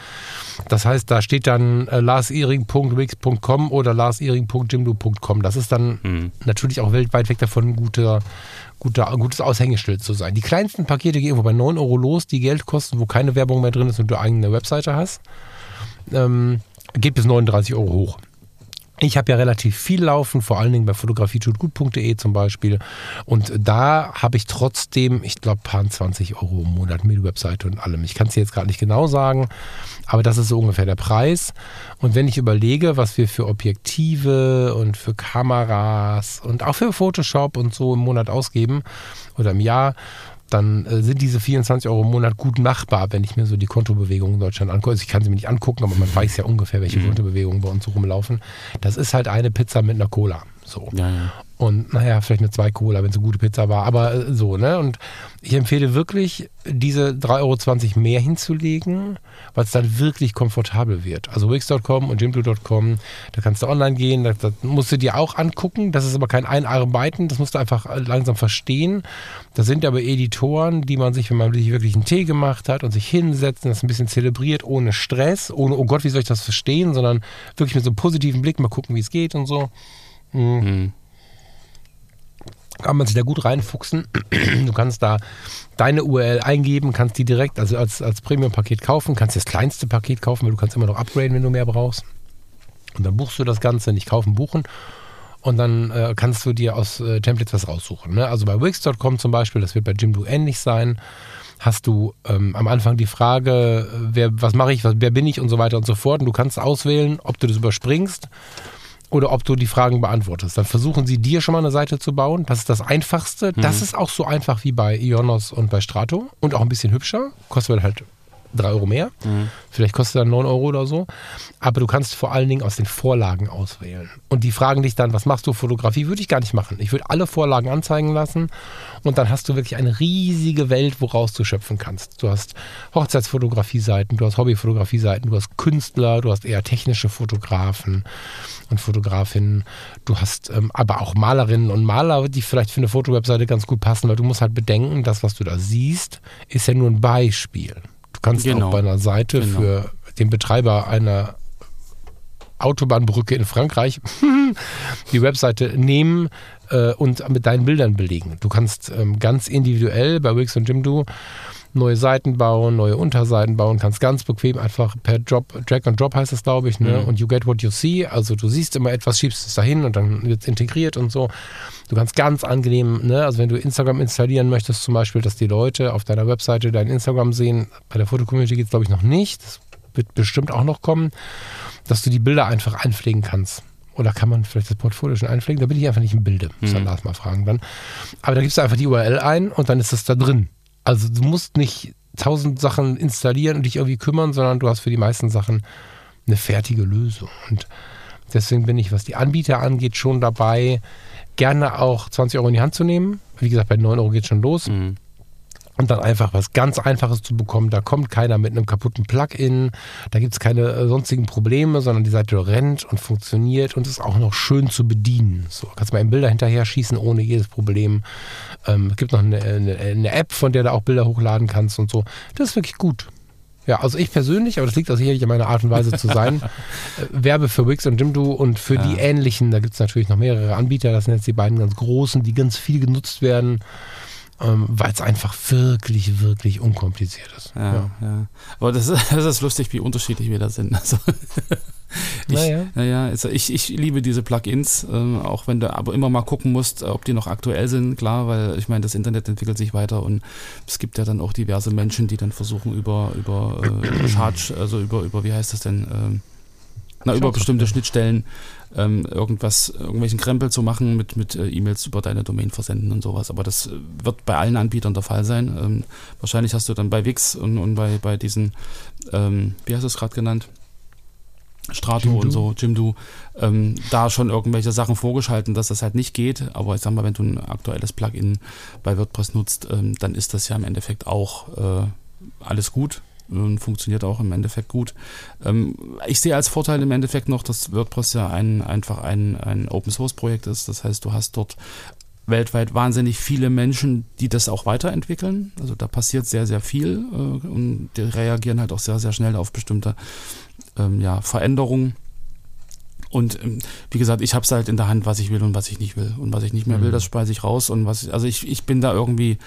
Das heißt, da steht dann äh, larsering.wix.com oder larsering.jimdo.com. Das ist dann mhm. natürlich auch weltweit weg davon ein guter guter, gutes Aushängeschild zu sein. Die kleinsten Pakete gehen irgendwo bei 9 Euro los, die Geld kosten, wo keine Werbung mehr drin ist und du eigene Webseite hast. Ähm, geht bis 39 Euro hoch. Ich habe ja relativ viel laufen, vor allen Dingen bei fotografietutgut.de zum Beispiel. Und da habe ich trotzdem, ich glaube, paar 20 Euro im Monat mit Webseite und allem. Ich kann es jetzt gerade nicht genau sagen, aber das ist so ungefähr der Preis. Und wenn ich überlege, was wir für Objektive und für Kameras und auch für Photoshop und so im Monat ausgeben oder im Jahr, dann äh, sind diese 24 Euro im Monat gut machbar, wenn ich mir so die Kontobewegungen in Deutschland angucke. Also ich kann sie mir nicht angucken, aber man weiß ja ungefähr, welche mhm. Kontobewegungen bei uns so rumlaufen. Das ist halt eine Pizza mit einer Cola. So. Ja, ja. Und naja, vielleicht eine zwei Cola, wenn es eine gute Pizza war. Aber äh, so, ne? Und ich empfehle wirklich, diese 3,20 Euro mehr hinzulegen, weil es dann wirklich komfortabel wird. Also Wix.com und Jimdo.com, da kannst du online gehen, das, das, musst du dir auch angucken. Das ist aber kein Einarbeiten, das musst du einfach äh, langsam verstehen. Das sind aber Editoren, die man sich, wenn man sich wirklich einen Tee gemacht hat und sich hinsetzt und das ein bisschen zelebriert, ohne Stress, ohne, oh Gott, wie soll ich das verstehen, sondern wirklich mit so einem positiven Blick mal gucken, wie es geht und so. Mhm. Mhm kann man sich da gut reinfuchsen. Du kannst da deine URL eingeben, kannst die direkt also als, als Premium-Paket kaufen, kannst das kleinste Paket kaufen, weil du kannst immer noch upgraden, wenn du mehr brauchst. Und dann buchst du das Ganze, nicht kaufen, buchen. Und dann äh, kannst du dir aus äh, Templates was raussuchen. Ne? Also bei Wix.com zum Beispiel, das wird bei Jimdo ähnlich sein, hast du ähm, am Anfang die Frage, äh, wer, was mache ich, was, wer bin ich und so weiter und so fort. Und du kannst auswählen, ob du das überspringst oder ob du die Fragen beantwortest. Dann versuchen sie dir schon mal eine Seite zu bauen. Das ist das Einfachste. Mhm. Das ist auch so einfach wie bei Ionos und bei Strato und auch ein bisschen hübscher. Kostet halt drei Euro mehr. Mhm. Vielleicht kostet dann neun Euro oder so. Aber du kannst vor allen Dingen aus den Vorlagen auswählen. Und die fragen dich dann, was machst du? Fotografie würde ich gar nicht machen. Ich würde alle Vorlagen anzeigen lassen und dann hast du wirklich eine riesige Welt, woraus du schöpfen kannst. Du hast Hochzeitsfotografie-Seiten, du hast Hobbyfotografie-Seiten, du hast Künstler, du hast eher technische Fotografen und Fotografinnen. Du hast ähm, aber auch Malerinnen und Maler, die vielleicht für eine Fotowebseite ganz gut passen, weil du musst halt bedenken, das, was du da siehst, ist ja nur ein Beispiel. Du kannst genau. auch bei einer Seite genau. für den Betreiber einer Autobahnbrücke in Frankreich die Webseite nehmen äh, und mit deinen Bildern belegen. Du kannst ähm, ganz individuell bei Wix und Jimdo neue Seiten bauen, neue Unterseiten bauen, kannst ganz bequem einfach per Job, Drag and Drop heißt es, glaube ich, ne? Mhm. Und you get what you see. Also du siehst immer etwas, schiebst es dahin und dann wird es integriert und so. Du kannst ganz angenehm, ne? Also wenn du Instagram installieren möchtest, zum Beispiel, dass die Leute auf deiner Webseite dein Instagram sehen, bei der Fotocommunity geht es, glaube ich, noch nicht. Das wird bestimmt auch noch kommen, dass du die Bilder einfach einpflegen kannst. Oder kann man vielleicht das Portfolio schon einpflegen? Da bin ich einfach nicht im Bilde. Muss dann mhm. Lars mal fragen dann. Aber da gibst du einfach die URL ein und dann ist das da drin. Also du musst nicht tausend Sachen installieren und dich irgendwie kümmern, sondern du hast für die meisten Sachen eine fertige Lösung. Und deswegen bin ich, was die Anbieter angeht, schon dabei, gerne auch 20 Euro in die Hand zu nehmen. Wie gesagt, bei 9 Euro geht es schon los. Mhm und dann einfach was ganz Einfaches zu bekommen. Da kommt keiner mit einem kaputten Plugin, da gibt es keine äh, sonstigen Probleme, sondern die Seite rennt und funktioniert und ist auch noch schön zu bedienen. So kannst mal einen Bilder hinterher schießen ohne jedes Problem. Ähm, es gibt noch eine, eine, eine, App, von der du auch Bilder hochladen kannst und so. Das ist wirklich gut. Ja, also ich persönlich, aber das liegt auch sicherlich an meiner Art und Weise zu sein, äh, werbe für Wix und Jimdo und für ja. die ähnlichen, da gibt es natürlich noch mehrere Anbieter, das sind jetzt die beiden ganz großen, die ganz viel genutzt werden ähm, weil es einfach wirklich, wirklich unkompliziert ist. Ja, ja. ja. Aber das ist, das ist lustig, wie unterschiedlich wir da sind. Also, ich, naja. naja also ich, ich liebe diese Plugins, äh, auch wenn du aber immer mal gucken musst, ob die noch aktuell sind, klar, weil ich meine, das Internet entwickelt sich weiter und es gibt ja dann auch diverse Menschen, die dann versuchen über, über äh, Charge, also über, über, wie heißt das denn, ähm, na, über bestimmte Schnittstellen ähm, irgendwas, irgendwelchen Krempel zu machen mit, mit äh, E-Mails über deine Domain versenden und sowas. Aber das äh, wird bei allen Anbietern der Fall sein. Ähm, wahrscheinlich hast du dann bei Wix und, und bei, bei diesen, ähm, wie hast du es gerade genannt? Strato Jimdo. und so, Jimdo, ähm, da schon irgendwelche Sachen vorgeschalten, dass das halt nicht geht. Aber ich sag mal, wenn du ein aktuelles Plugin bei WordPress nutzt, ähm, dann ist das ja im Endeffekt auch äh, alles gut und funktioniert auch im Endeffekt gut. Ähm, ich sehe als Vorteil im Endeffekt noch, dass WordPress ja ein, einfach ein, ein Open Source Projekt ist. Das heißt, du hast dort weltweit wahnsinnig viele Menschen, die das auch weiterentwickeln. Also da passiert sehr, sehr viel äh, und die reagieren halt auch sehr, sehr schnell auf bestimmte ähm, ja, Veränderungen. Und ähm, wie gesagt, ich habe es halt in der Hand, was ich will und was ich nicht will. Und was ich nicht mehr will, mhm. das speise ich raus. Und was, also ich, ich bin da irgendwie,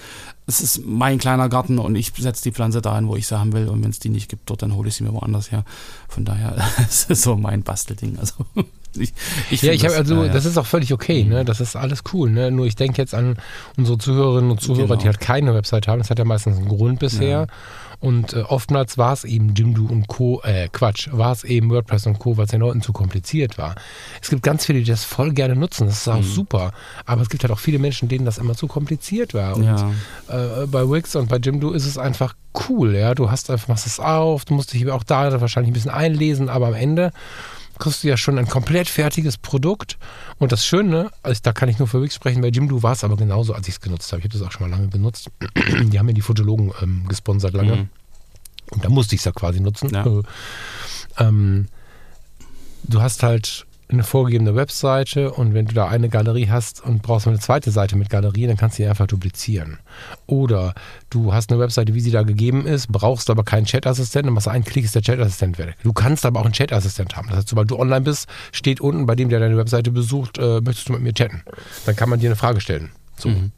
es ist mein kleiner Garten und ich setze die Pflanze dahin, wo ich sie haben will. Und wenn es die nicht gibt dort, dann hole ich sie mir woanders her. Von daher, es ist so mein Bastelding. Also ich, ich ja, ich habe also, ja, das ist auch völlig okay, ne? Mhm. Das ist alles cool, ne? Nur ich denke jetzt an unsere Zuhörerinnen und Zuhörer, genau. die halt keine Website haben. Das hat ja meistens einen Grund bisher. Ja. Und äh, oftmals war es eben Jimdo und Co., äh, Quatsch, war es eben WordPress und Co., weil es den Leuten zu kompliziert war. Es gibt ganz viele, die das voll gerne nutzen, das ist auch mhm. super. Aber es gibt halt auch viele Menschen, denen das immer zu kompliziert war. Und ja. äh, bei Wix und bei Jimdo ist es einfach cool, ja. Du hast einfach, machst es auf, du musst dich auch da wahrscheinlich ein bisschen einlesen, aber am Ende kriegst du ja schon ein komplett fertiges Produkt. Und das Schöne, also da kann ich nur für Wix sprechen, bei Jimdo war es aber genauso, als ich es genutzt habe. Ich habe das auch schon mal lange benutzt. Die haben ja die Fotologen ähm, gesponsert lange. Mhm. Und da musste ich es ja quasi nutzen. Ja. Äh, ähm, du hast halt eine vorgegebene Webseite und wenn du da eine Galerie hast und brauchst eine zweite Seite mit Galerie, dann kannst du die einfach duplizieren. Oder du hast eine Webseite, wie sie da gegeben ist, brauchst aber keinen Chat-Assistenten, dann machst einen Klick, ist der Chat-Assistent weg. Du kannst aber auch einen Chat-Assistent haben. Das heißt, sobald du online bist, steht unten bei dem, der deine Webseite besucht, äh, möchtest du mit mir chatten. Dann kann man dir eine Frage stellen. So. Mhm.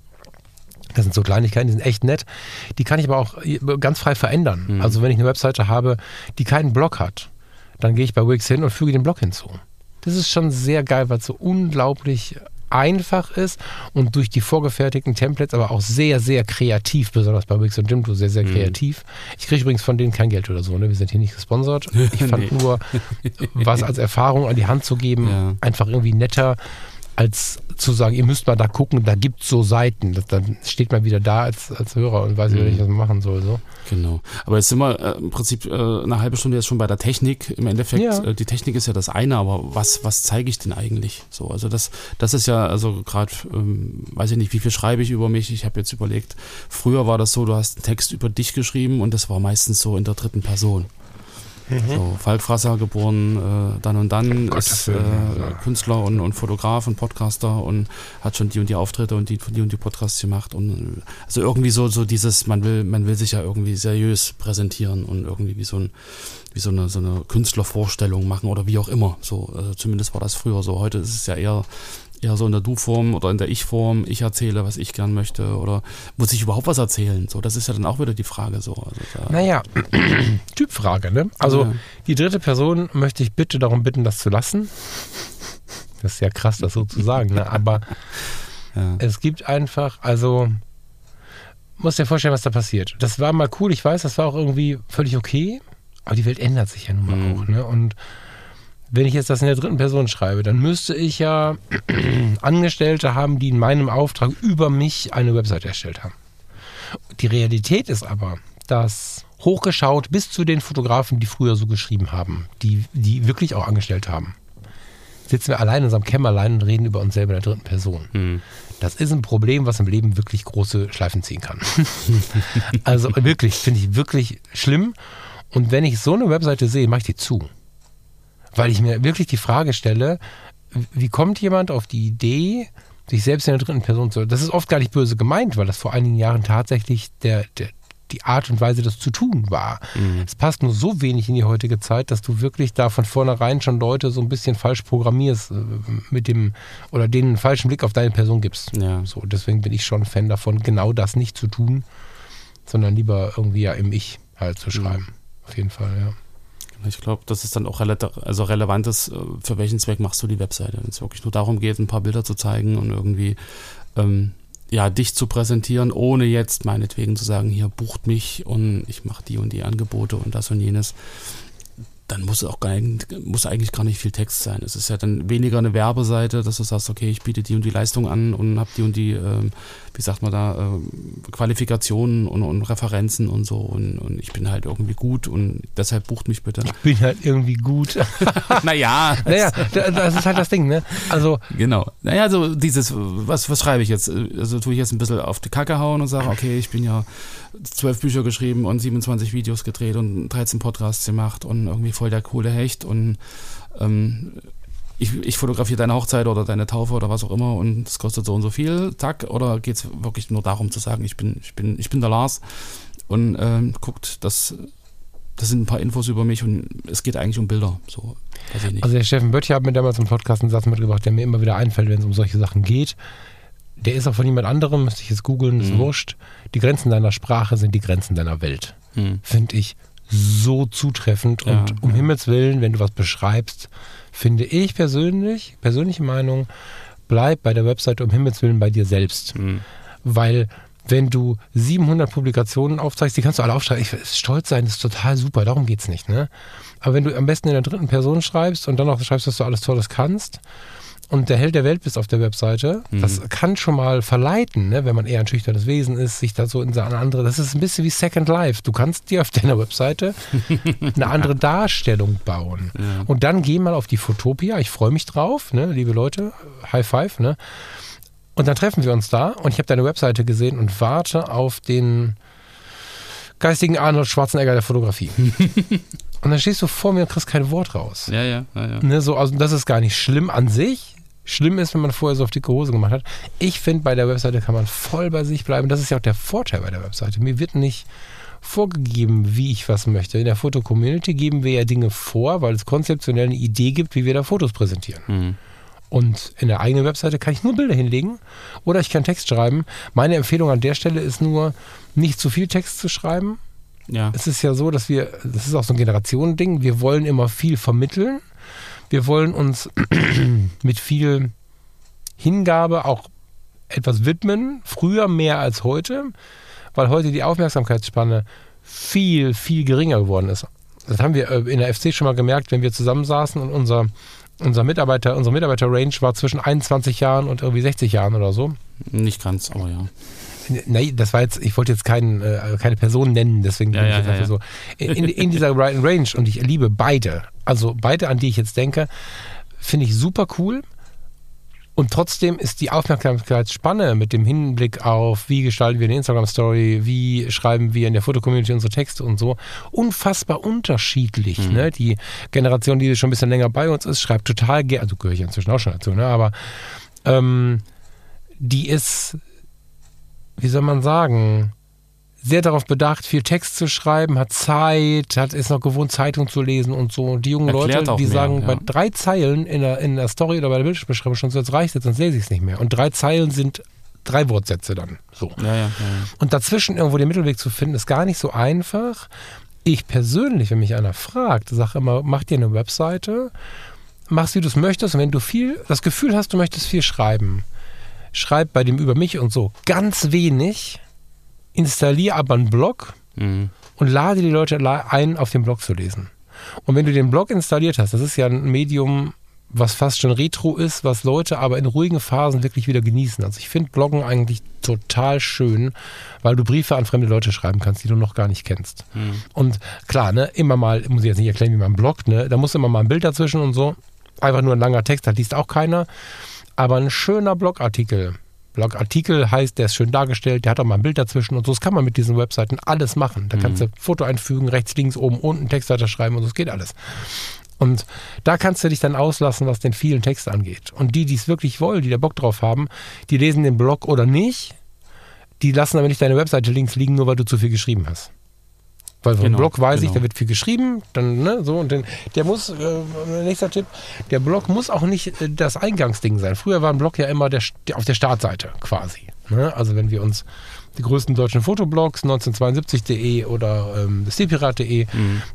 Das sind so Kleinigkeiten, die sind echt nett. Die kann ich aber auch ganz frei verändern. Mhm. Also wenn ich eine Webseite habe, die keinen Blog hat, dann gehe ich bei Wix hin und füge den Blog hinzu. Das ist schon sehr geil, weil es so unglaublich einfach ist und durch die vorgefertigten Templates aber auch sehr, sehr kreativ, besonders bei Wix und Jimdo sehr, sehr mhm. kreativ. Ich kriege übrigens von denen kein Geld oder so, ne? wir sind hier nicht gesponsert. Ich fand nee. nur, was als Erfahrung an die Hand zu geben, ja. einfach irgendwie netter, als zu sagen, ihr müsst mal da gucken, da gibt es so Seiten. Das, dann steht man wieder da als, als Hörer und weiß mhm. nicht, was man machen soll. So. Genau. Aber jetzt sind wir äh, im Prinzip äh, eine halbe Stunde jetzt schon bei der Technik. Im Endeffekt, ja. äh, die Technik ist ja das eine, aber was, was zeige ich denn eigentlich? So, also das, das ist ja, also gerade, ähm, weiß ich nicht, wie viel schreibe ich über mich. Ich habe jetzt überlegt, früher war das so, du hast einen Text über dich geschrieben und das war meistens so in der dritten Person. Mhm. So, Falk Frasser, geboren äh, dann und dann, Gott, ist äh, Künstler und, und Fotograf und Podcaster und hat schon die und die Auftritte und die, die und die Podcasts gemacht. Und also irgendwie so, so dieses, man will, man will sich ja irgendwie seriös präsentieren und irgendwie wie so ein wie so eine, so eine Künstlervorstellung machen oder wie auch immer. So, also zumindest war das früher so. Heute ist es ja eher eher so in der Du-Form oder in der Ich-Form, ich erzähle, was ich gern möchte oder muss ich überhaupt was erzählen? So, das ist ja dann auch wieder die Frage so. Also naja, Typfrage, ne? Also ja. die dritte Person möchte ich bitte darum bitten, das zu lassen. Das ist ja krass, das so zu sagen, ne? Aber ja. es gibt einfach, also muss dir vorstellen, was da passiert. Das war mal cool, ich weiß, das war auch irgendwie völlig okay, aber die Welt ändert sich ja nun mal mhm. auch, ne? Und wenn ich jetzt das in der dritten Person schreibe, dann müsste ich ja Angestellte haben, die in meinem Auftrag über mich eine Website erstellt haben. Die Realität ist aber, dass hochgeschaut bis zu den Fotografen, die früher so geschrieben haben, die, die wirklich auch angestellt haben, sitzen wir allein in unserem Kämmerlein und reden über uns selber in der dritten Person. Hm. Das ist ein Problem, was im Leben wirklich große Schleifen ziehen kann. also wirklich, finde ich wirklich schlimm. Und wenn ich so eine Webseite sehe, mache ich die zu weil ich mir wirklich die Frage stelle, wie kommt jemand auf die Idee, sich selbst in der dritten Person zu. Das ist oft gar nicht böse gemeint, weil das vor einigen Jahren tatsächlich der, der die Art und Weise, das zu tun war. Mhm. Es passt nur so wenig in die heutige Zeit, dass du wirklich da von vornherein schon Leute so ein bisschen falsch programmierst äh, mit dem oder denen einen falschen Blick auf deine Person gibst. Ja. So, deswegen bin ich schon Fan davon, genau das nicht zu tun, sondern lieber irgendwie ja im Ich halt zu schreiben. Mhm. Auf jeden Fall, ja. Ich glaube, das ist dann auch rele also relevant ist, äh, für welchen Zweck machst du die Webseite. Wenn es wirklich nur darum geht, ein paar Bilder zu zeigen und irgendwie ähm, ja, dich zu präsentieren, ohne jetzt meinetwegen zu sagen, hier bucht mich und ich mache die und die Angebote und das und jenes dann muss auch gar, muss eigentlich gar nicht viel Text sein. Es ist ja dann weniger eine Werbeseite, dass du sagst, okay, ich biete die und die Leistung an und habe die und die, äh, wie sagt man da, äh, Qualifikationen und, und, Referenzen und so und, und, ich bin halt irgendwie gut und deshalb bucht mich bitte. Ich bin halt irgendwie gut. naja. Naja, das ist halt das Ding, ne? Also. Genau. Naja, so dieses, was, was schreibe ich jetzt? Also tue ich jetzt ein bisschen auf die Kacke hauen und sage, okay, ich bin ja zwölf Bücher geschrieben und 27 Videos gedreht und 13 Podcasts gemacht und irgendwie voll der coole Hecht und ähm, ich, ich fotografiere deine Hochzeit oder deine Taufe oder was auch immer und es kostet so und so viel, zack, oder geht es wirklich nur darum zu sagen, ich bin, ich bin, ich bin der Lars und ähm, guckt, das, das sind ein paar Infos über mich und es geht eigentlich um Bilder. So, also der Steffen Böttcher hat mir damals im Podcast einen Satz mitgebracht, der mir immer wieder einfällt, wenn es um solche Sachen geht. Der ist auch von jemand anderem, müsste ich jetzt googeln, ist mhm. wurscht. Die Grenzen deiner Sprache sind die Grenzen deiner Welt. Mhm. Finde ich so zutreffend. Ja, und um ja. Himmels Willen, wenn du was beschreibst, finde ich persönlich, persönliche Meinung, bleib bei der Webseite um Himmels Willen bei dir selbst. Mhm. Weil wenn du 700 Publikationen aufzeigst, die kannst du alle aufschreiben. Ich stolz sein, das ist total super, darum geht es nicht. Ne? Aber wenn du am besten in der dritten Person schreibst und dann auch schreibst, dass du alles Tolles kannst und der Held der Welt bist auf der Webseite, mhm. das kann schon mal verleiten, ne, wenn man eher ein schüchternes Wesen ist, sich da so in eine andere, das ist ein bisschen wie Second Life. Du kannst dir auf deiner Webseite eine andere Darstellung bauen. Ja. Und dann geh mal auf die Fotopia, ich freue mich drauf, ne, liebe Leute, High Five, ne? Und dann treffen wir uns da und ich habe deine Webseite gesehen und warte auf den geistigen Arnold Schwarzenegger der Fotografie. und dann stehst du vor mir und kriegst kein Wort raus. Ja, ja, ja. ja. Ne, so, also das ist gar nicht schlimm an sich schlimm ist, wenn man vorher so auf dicke Hose gemacht hat. Ich finde, bei der Webseite kann man voll bei sich bleiben. Das ist ja auch der Vorteil bei der Webseite. Mir wird nicht vorgegeben, wie ich was möchte. In der Foto-Community geben wir ja Dinge vor, weil es konzeptionell eine Idee gibt, wie wir da Fotos präsentieren. Mhm. Und in der eigenen Webseite kann ich nur Bilder hinlegen oder ich kann Text schreiben. Meine Empfehlung an der Stelle ist nur, nicht zu viel Text zu schreiben. Ja. Es ist ja so, dass wir, das ist auch so ein Generationending, wir wollen immer viel vermitteln wir wollen uns mit viel Hingabe auch etwas widmen, früher mehr als heute, weil heute die Aufmerksamkeitsspanne viel, viel geringer geworden ist. Das haben wir äh, in der FC schon mal gemerkt, wenn wir zusammensaßen und unser, unser Mitarbeiter, unsere Mitarbeiter-Range war zwischen 21 Jahren und irgendwie 60 Jahren oder so. Nicht ganz, aber ja. Nein, das war jetzt, ich wollte jetzt kein, äh, keine Person nennen, deswegen ja, bin ich jetzt ja, ja. so. In, in dieser Right Range und ich liebe beide. Also beide, an die ich jetzt denke, finde ich super cool. Und trotzdem ist die Aufmerksamkeitsspanne mit dem Hinblick auf, wie gestalten wir eine Instagram-Story, wie schreiben wir in der Fotocommunity unsere Texte und so, unfassbar unterschiedlich. Mhm. Ne? Die Generation, die schon ein bisschen länger bei uns ist, schreibt total gerne, also gehöre ich inzwischen auch schon dazu, ne? aber ähm, die ist wie soll man sagen, sehr darauf bedacht, viel Text zu schreiben, hat Zeit, hat, ist noch gewohnt, Zeitung zu lesen und so. Und die jungen Erklärt Leute, die mehr, sagen, ja. bei drei Zeilen in der, in der Story oder bei der Bildbeschreibung schon, so jetzt reicht es, sonst lese ich es nicht mehr. Und drei Zeilen sind drei Wortsätze dann. So. Ja, ja. Und dazwischen irgendwo den Mittelweg zu finden, ist gar nicht so einfach. Ich persönlich, wenn mich einer fragt, sage immer, mach dir eine Webseite, mach's wie du es möchtest. Und wenn du viel, das Gefühl hast, du möchtest viel schreiben, schreib bei dem über mich und so ganz wenig, installier aber einen Blog Mhm. und lade die Leute ein, auf den Blog zu lesen. Und wenn du den Blog installiert hast, das ist ja ein Medium, was fast schon retro ist, was Leute aber in ruhigen Phasen wirklich wieder genießen. Also ich finde Bloggen eigentlich total schön, weil du Briefe an fremde Leute schreiben kannst, die du noch gar nicht kennst. Und klar, ne, immer mal, muss ich jetzt nicht erklären, wie man bloggt, ne, da muss immer mal ein Bild dazwischen und so. Einfach nur ein langer Text, das liest auch keiner. Aber ein schöner Blogartikel. Blogartikel heißt, der ist schön dargestellt, der hat auch mal ein Bild dazwischen und so. Das kann man mit diesen Webseiten alles machen. Da kannst du Foto einfügen, rechts, links, oben, unten, Textseite schreiben und so, das geht alles. Und da kannst du dich dann auslassen, was den vielen Text angeht. Und die, die es wirklich wollen, die da Bock drauf haben, die lesen den Blog oder nicht, die lassen aber nicht deine Webseite links liegen, nur weil du zu viel geschrieben hast. Weil so ein Genau, Blog weiß ich, genau. da wird viel geschrieben, dann, ne, so, und den, der muss, äh, nächster Tipp, der Blog muss auch nicht äh, das Eingangsding sein. Früher war ein Blog ja immer der, auf der Startseite quasi. Ne? Also wenn wir uns die größten deutschen Fotoblogs, 1972.de oder ähm, stilpirat.de,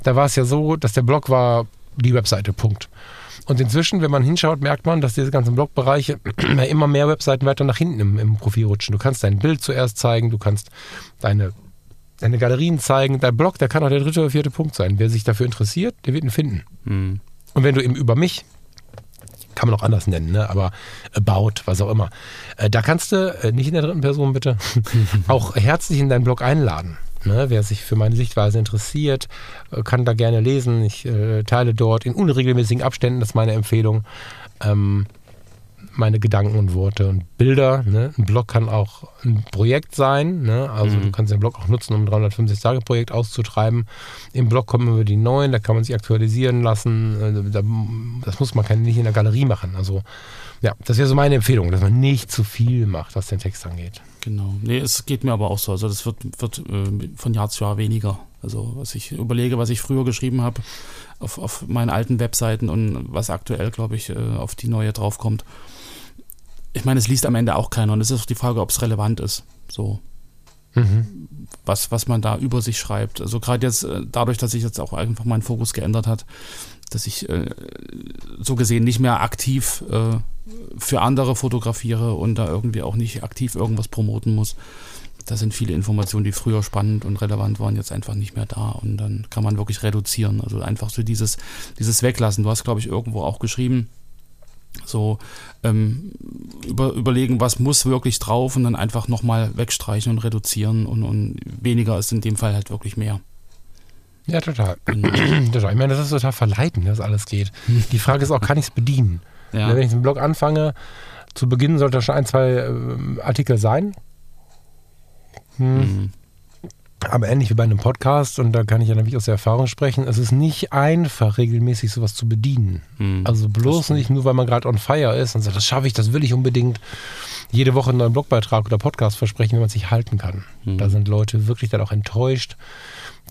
da war es ja so, dass der Blog war die Webseite, Punkt. Und inzwischen, wenn man hinschaut, merkt man, dass diese ganzen Blogbereiche immer mehr Webseiten weiter nach hinten im, im Profil rutschen. Du kannst dein Bild zuerst zeigen, du kannst deine, deine Galerien zeigen. Dein Blog, der kann auch der dritte oder vierte Punkt sein. Wer sich dafür interessiert, der wird ihn finden. Mhm. Und wenn du eben über mich, kann man auch anders nennen, ne? aber about, was auch immer, äh, da kannst du, äh, nicht in der dritten Person bitte, auch herzlich in deinen Blog einladen. Ne? Wer sich für meine Sichtweise interessiert, äh, kann da gerne lesen. Ich äh, teile dort in unregelmäßigen Abständen, das ist meine Empfehlung, ähm, meine Gedanken und Worte und Bilder. Ne? Ein Blog kann auch ein Projekt sein. Ne? Also du kannst den Blog auch nutzen, um ein 365-Tage-Projekt auszutreiben. Im Blog kommen immer die neuen, da kann man sich aktualisieren lassen. Da, das muss man nicht in der Galerie machen. Also ja, das wäre so meine Empfehlung, dass man nicht zu viel macht, was den Text angeht. Genau. Nee, es geht mir aber auch so. Also das wird, wird äh, von Jahr zu Jahr weniger. Also was ich überlege, was ich früher geschrieben habe auf, auf meinen alten Webseiten und was aktuell, glaube ich, äh, auf die neue draufkommt. Ich meine, es liest am Ende auch keiner und es ist auch die Frage, ob es relevant ist. So, Mhm. was, was man da über sich schreibt. Also gerade jetzt, äh, dadurch, dass sich jetzt auch einfach mein Fokus geändert hat, dass ich äh, so gesehen nicht mehr aktiv äh, für andere fotografiere und da irgendwie auch nicht aktiv irgendwas promoten muss. Da sind viele Informationen, die früher spannend und relevant waren, jetzt einfach nicht mehr da. Und dann kann man wirklich reduzieren. Also einfach so dieses, dieses Weglassen. Du hast, glaube ich, irgendwo auch geschrieben, so ähm, über, überlegen, was muss wirklich drauf und dann einfach nochmal wegstreichen und reduzieren und, und weniger ist in dem Fall halt wirklich mehr. Ja, total. total. Ich meine, das ist total verleitend, dass alles geht. Die Frage ist auch, kann ich es bedienen? Ja. Wenn ich einen Blog anfange, zu Beginn sollte schon ein, zwei ähm, Artikel sein. Hm. Mhm. Aber ähnlich wie bei einem Podcast, und da kann ich ja natürlich aus der Erfahrung sprechen, es ist nicht einfach, regelmäßig sowas zu bedienen. Mhm. Also bloß nicht nur, weil man gerade on fire ist und sagt, das schaffe ich, das will ich unbedingt. Jede Woche einen neuen Blogbeitrag oder Podcast versprechen, wenn man sich halten kann. Mhm. Da sind Leute wirklich dann auch enttäuscht.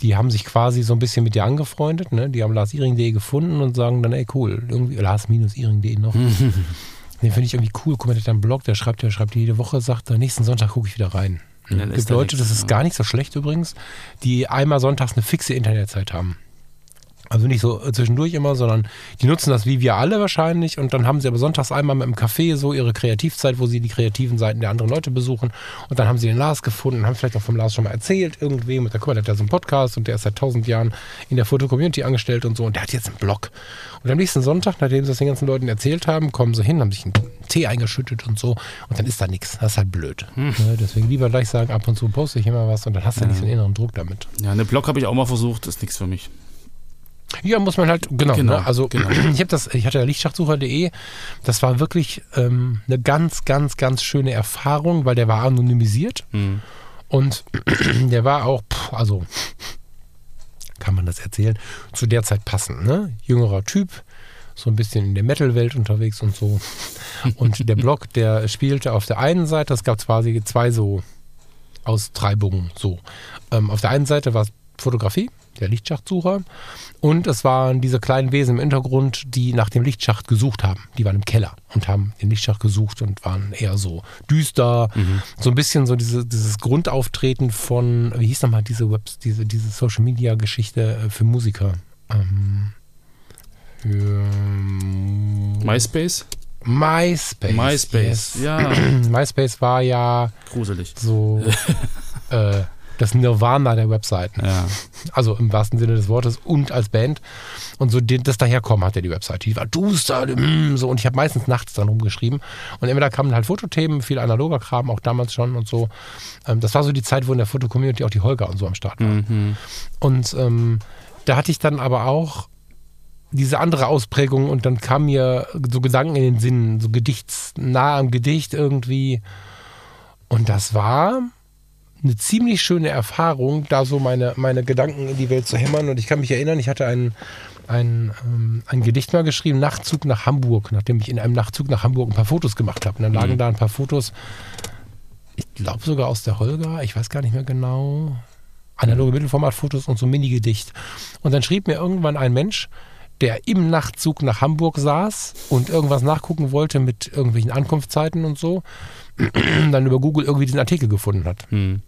Die haben sich quasi so ein bisschen mit dir angefreundet, ne? Die haben larsiring.de gefunden und sagen dann, ey cool, irgendwie lars-iring.de noch. Den finde ich irgendwie cool. Guck mal, der hat einen Blog, der schreibt, der schreibt jede Woche, sagt nächsten Sonntag gucke ich wieder rein. Es gibt Leute, das ist gar nicht so schlecht übrigens, die einmal sonntags eine fixe Internetzeit haben. Also nicht so zwischendurch immer, sondern die nutzen das wie wir alle wahrscheinlich und dann haben sie aber sonntags einmal mit dem Café so ihre Kreativzeit, wo sie die kreativen Seiten der anderen Leute besuchen und dann haben sie den Lars gefunden, haben vielleicht auch vom Lars schon mal erzählt irgendwem und dann guck mal, der hat ja so einen Podcast und der ist seit tausend Jahren in der Foto-Community angestellt und so und der hat jetzt einen Blog. Und am nächsten Sonntag, nachdem sie das den ganzen Leuten erzählt haben, kommen sie hin, haben sich einen Tee eingeschüttet und so und dann ist da nichts. Das ist halt blöd. Ne? Deswegen lieber gleich sagen, ab und zu poste ich immer was und dann hast du Ja. nicht so einen inneren Druck damit. Ja, eine Blog habe ich auch mal versucht, ist nichts für mich. Ja, muss man halt, genau. Genau, ne? Also genau. ich habe das, ich hatte ja Lichtschachtsucher.de, das war wirklich ähm, eine ganz, ganz, ganz schöne Erfahrung, weil der war anonymisiert Mhm. und der war auch, pff, also kann man das erzählen, zu der Zeit passend, ne? Jüngerer Typ, so ein bisschen in der Metal-Welt unterwegs und so. Und der Blog, der spielte auf der einen Seite, es gab quasi zwei so Austreibungen so. Ähm, auf der einen Seite war es Fotografie, der Lichtschachtsucher. Und es waren diese kleinen Wesen im Hintergrund, die nach dem Lichtschacht gesucht haben. Die waren im Keller und haben den Lichtschacht gesucht und waren eher so düster. Mhm. So ein bisschen so diese, dieses Grundauftreten von, wie hieß nochmal diese Webs, diese, diese Social Media Geschichte äh, für Musiker? Ähm, für MySpace? MySpace. MySpace, yes. ja. MySpace war ja gruselig. So äh, das Nirvana der Webseiten. Ja. Also im wahrsten Sinne des Wortes und als Band. Und so das daherkommen hatte die Webseite. Die war duster, mm, so. Und ich habe meistens nachts dann rumgeschrieben. Und immer da kamen halt Fotothemen, viel analoger Kram, auch damals schon und so. Ähm, das war so die Zeit, wo in der Foto-Community auch die Holger und so am Start waren. Mhm. Und ähm, da hatte ich dann aber auch diese andere Ausprägung und dann kamen mir so Gedanken in den Sinn, so Gedichts, nah am Gedicht irgendwie. Und das war eine ziemlich schöne Erfahrung, da so meine, meine Gedanken in die Welt zu hämmern. Und ich kann mich erinnern, ich hatte ein, ein, ähm, ein Gedicht mal geschrieben, Nachtzug nach Hamburg, nachdem ich in einem Nachtzug nach Hamburg ein paar Fotos gemacht habe. Und dann lagen mhm. da ein paar Fotos, ich glaube sogar aus der Holger, ich weiß gar nicht mehr genau, analoge Mittelformatfotos und so ein Mini-Gedicht. Und dann schrieb mir irgendwann ein Mensch, der im Nachtzug nach Hamburg saß und irgendwas nachgucken wollte mit irgendwelchen Ankunftszeiten und so, dann über Google irgendwie diesen Artikel gefunden hat. Mhm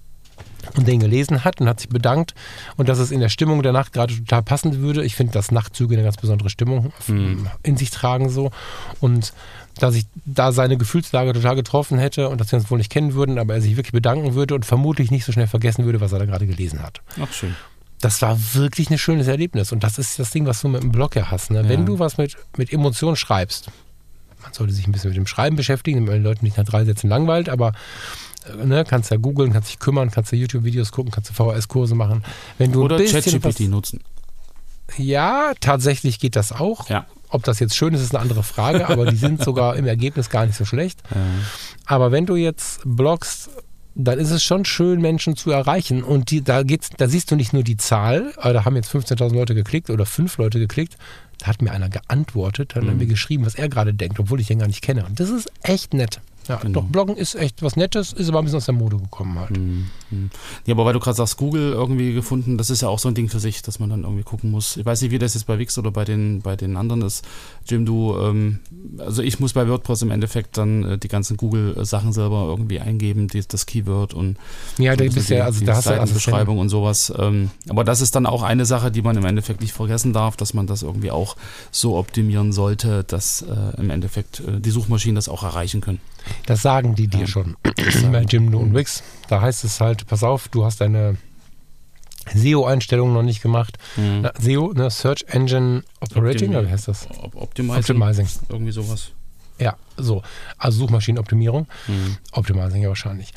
und den gelesen hat und hat sich bedankt und dass es in der Stimmung der Nacht gerade total passend würde. Ich finde, dass Nachtzüge eine ganz besondere Stimmung mhm. in sich tragen so und dass ich da seine Gefühlslage total getroffen hätte und dass wir uns wohl nicht kennen würden, aber er sich wirklich bedanken würde und vermutlich nicht so schnell vergessen würde, was er da gerade gelesen hat. Ach schön. Das war wirklich ein schönes Erlebnis und das ist das Ding, was du mit dem Blog ja hast. Ne? Ja. Wenn du was mit, mit Emotionen schreibst, man sollte sich ein bisschen mit dem Schreiben beschäftigen, damit man den Leuten nicht nach drei Sätzen langweilt, aber ne, kannst ja googeln, kannst dich kümmern, kannst ja YouTube-Videos gucken, kannst du VHS-Kurse machen. Wenn du Oder ChatGPT nutzen. Ja, tatsächlich geht das auch. Ja. Ob das jetzt schön ist, ist eine andere Frage, aber die sind sogar im Ergebnis gar nicht so schlecht. Ja. Aber wenn du jetzt bloggst, dann ist es schon schön, Menschen zu erreichen. Und die, da, geht's, da siehst du nicht nur die Zahl, da haben jetzt 15.000 Leute geklickt oder fünf Leute geklickt. Da hat mir einer geantwortet, hat mhm. mir geschrieben, was er gerade denkt, obwohl ich den gar nicht kenne. Und das ist echt nett. Ja, genau. doch, Bloggen ist echt was Nettes, ist aber ein bisschen aus der Mode gekommen halt. Mhm. Ja, aber weil du gerade sagst, Google irgendwie gefunden, das ist ja auch so ein Ding für sich, dass man dann irgendwie gucken muss. Ich weiß nicht, wie das jetzt bei Wix oder bei den, bei den anderen ist. Jim, du, ähm, also ich muss bei WordPress im Endeffekt dann äh, die ganzen Google-Sachen selber irgendwie eingeben, die, das Keyword und ja, da bist ja, also die da hast Seitenbeschreibung und sowas. Ähm, aber das ist dann auch eine Sache, die man im Endeffekt nicht vergessen darf, dass man das irgendwie auch so optimieren sollte, dass äh, im Endeffekt äh, die Suchmaschinen das auch erreichen können. Das sagen die dir ja. schon bei Jim und Wix. Da heißt es halt, pass auf, du hast deine SEO-Einstellungen noch nicht gemacht. Mhm. Na, SEO, ne, Search Engine Operating, Optimi oder wie heißt das? Optimizing. Optimizing. Irgendwie sowas. Ja, so. Also Suchmaschinenoptimierung. Mhm. Optimizing ja wahrscheinlich.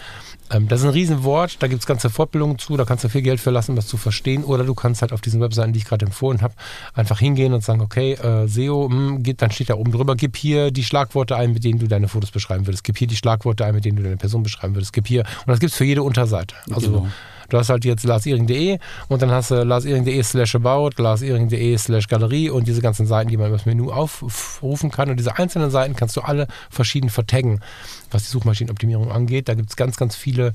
Ähm, das ist ein Riesenwort, da gibt es ganze Fortbildungen zu, da kannst du viel Geld für lassen, das zu verstehen. Oder du kannst halt auf diesen Webseiten, die ich gerade empfohlen habe, einfach hingehen und sagen, okay, äh, SEO, mh, hm, geht, dann steht da oben drüber, gib hier die Schlagworte ein, mit denen du deine Fotos beschreiben würdest. Gib hier die Schlagworte ein, mit denen du deine Person beschreiben würdest. Gib hier. Und das gibt es für jede Unterseite. Also genau. Du hast halt jetzt larsiring.de und dann hast du larsiring.de slash about, larsiring.de slash Galerie und diese ganzen Seiten, die man über das Menü aufrufen kann. Und diese einzelnen Seiten kannst du alle verschieden vertaggen, was die Suchmaschinenoptimierung angeht. Da gibt es ganz, ganz viele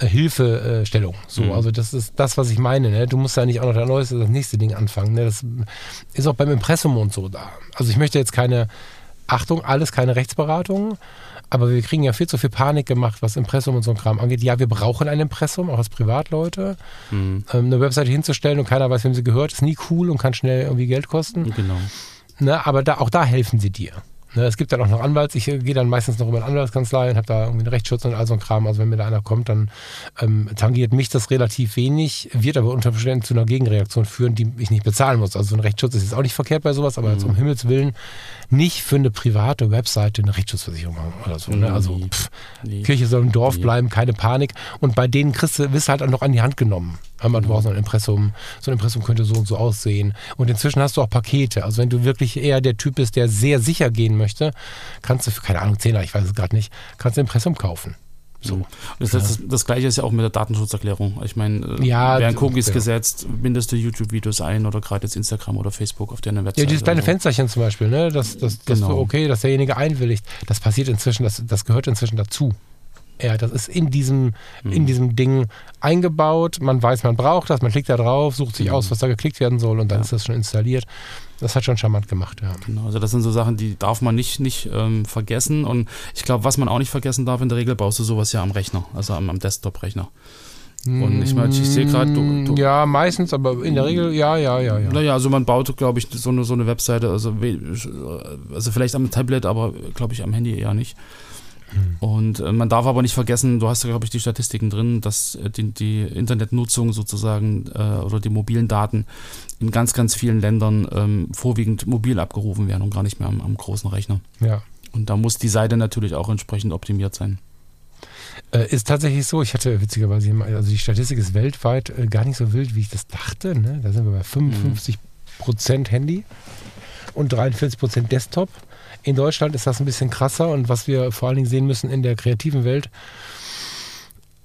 äh, Hilfestellungen. So, mhm. Also das ist das, was ich meine. Ne? Du musst ja nicht auch noch das neueste, das nächste Ding anfangen. Ne? Das ist auch beim Impressum und so da. Also ich möchte jetzt keine, Achtung, alles keine Rechtsberatung. Aber wir kriegen ja viel zu viel Panik gemacht, was Impressum und so ein Kram angeht. Ja, wir brauchen ein Impressum, auch als Privatleute. Mhm. Ähm, eine Webseite hinzustellen und keiner weiß, wem sie gehört, ist nie cool und kann schnell irgendwie Geld kosten. Genau. Ne, aber da, auch da helfen sie dir. Ne, es gibt dann auch noch Anwalts. Ich äh, gehe dann meistens noch über eine Anwaltskanzlei und habe da irgendwie einen Rechtsschutz und all so ein Kram. Also wenn mir da einer kommt, dann ähm, tangiert mich das relativ wenig, wird aber unter Umständen zu einer Gegenreaktion führen, die ich nicht bezahlen muss. Also so ein Rechtsschutz ist jetzt auch nicht verkehrt bei sowas, aber mhm. jetzt um Himmels Willen nicht für eine private Webseite eine Rechtsschutzversicherung haben oder so. Ne? Also pff, nee. Kirche soll im Dorf nee. bleiben, keine Panik. Und bei denen kriegst du, wirst halt auch noch an die Hand genommen. Mhm. braucht so ein Impressum, so ein Impressum könnte so und so aussehen. Und inzwischen hast du auch Pakete. Also wenn du wirklich eher der Typ bist, der sehr sicher gehen möchte, kannst du für, keine Ahnung, Zehner, ich weiß es gerade nicht, kannst du ein Impressum kaufen. So. Das, das, das, Gleiche ist ja auch mit der Datenschutzerklärung. Ich meine, äh, ja, werden Cookies ja. gesetzt, bindest du YouTube-Videos ein oder gerade jetzt Instagram oder Facebook auf deiner Webseite. Ja, dieses kleine so. Fensterchen zum Beispiel, ne? Das, das, genau. okay, dass derjenige einwilligt. Das passiert inzwischen, das, das gehört inzwischen dazu Ja, das ist in diesem, mhm. in diesem Ding eingebaut. Man weiß, man braucht das, man klickt da drauf, sucht sich mhm. aus, was da geklickt werden soll und dann ja. ist das schon installiert. Das hat schon charmant gemacht, ja. Genau, also das sind so Sachen, die darf man nicht, nicht ähm, vergessen. Und ich glaube, was man auch nicht vergessen darf, in der Regel baust du sowas ja am Rechner, also am, am Desktop-Rechner. Und ich meine, ich sehe gerade, du, du, Ja, meistens, aber in der Regel, ja, ja, ja, ja. Naja, also man baut, glaube ich, so eine, so eine Webseite, also, also vielleicht am Tablet, aber glaube ich am Handy eher nicht. Hm. Und äh, man darf aber nicht vergessen, du hast ja, glaube ich, die Statistiken drin, dass äh, die, die, Internetnutzung sozusagen äh, oder die mobilen Daten in ganz, ganz vielen Ländern ähm, vorwiegend mobil abgerufen werden und gar nicht mehr am, am großen Rechner. Ja. Und da muss die Seite natürlich auch entsprechend optimiert sein. Äh, ist tatsächlich so, ich hatte witzigerweise, also die Statistik ist weltweit äh, gar nicht so wild, wie ich das dachte. Ne? Da sind wir bei 55 Prozent Handy und 43 Prozent Desktop. In Deutschland ist das ein bisschen krasser und was wir vor allen Dingen sehen müssen in der kreativen Welt,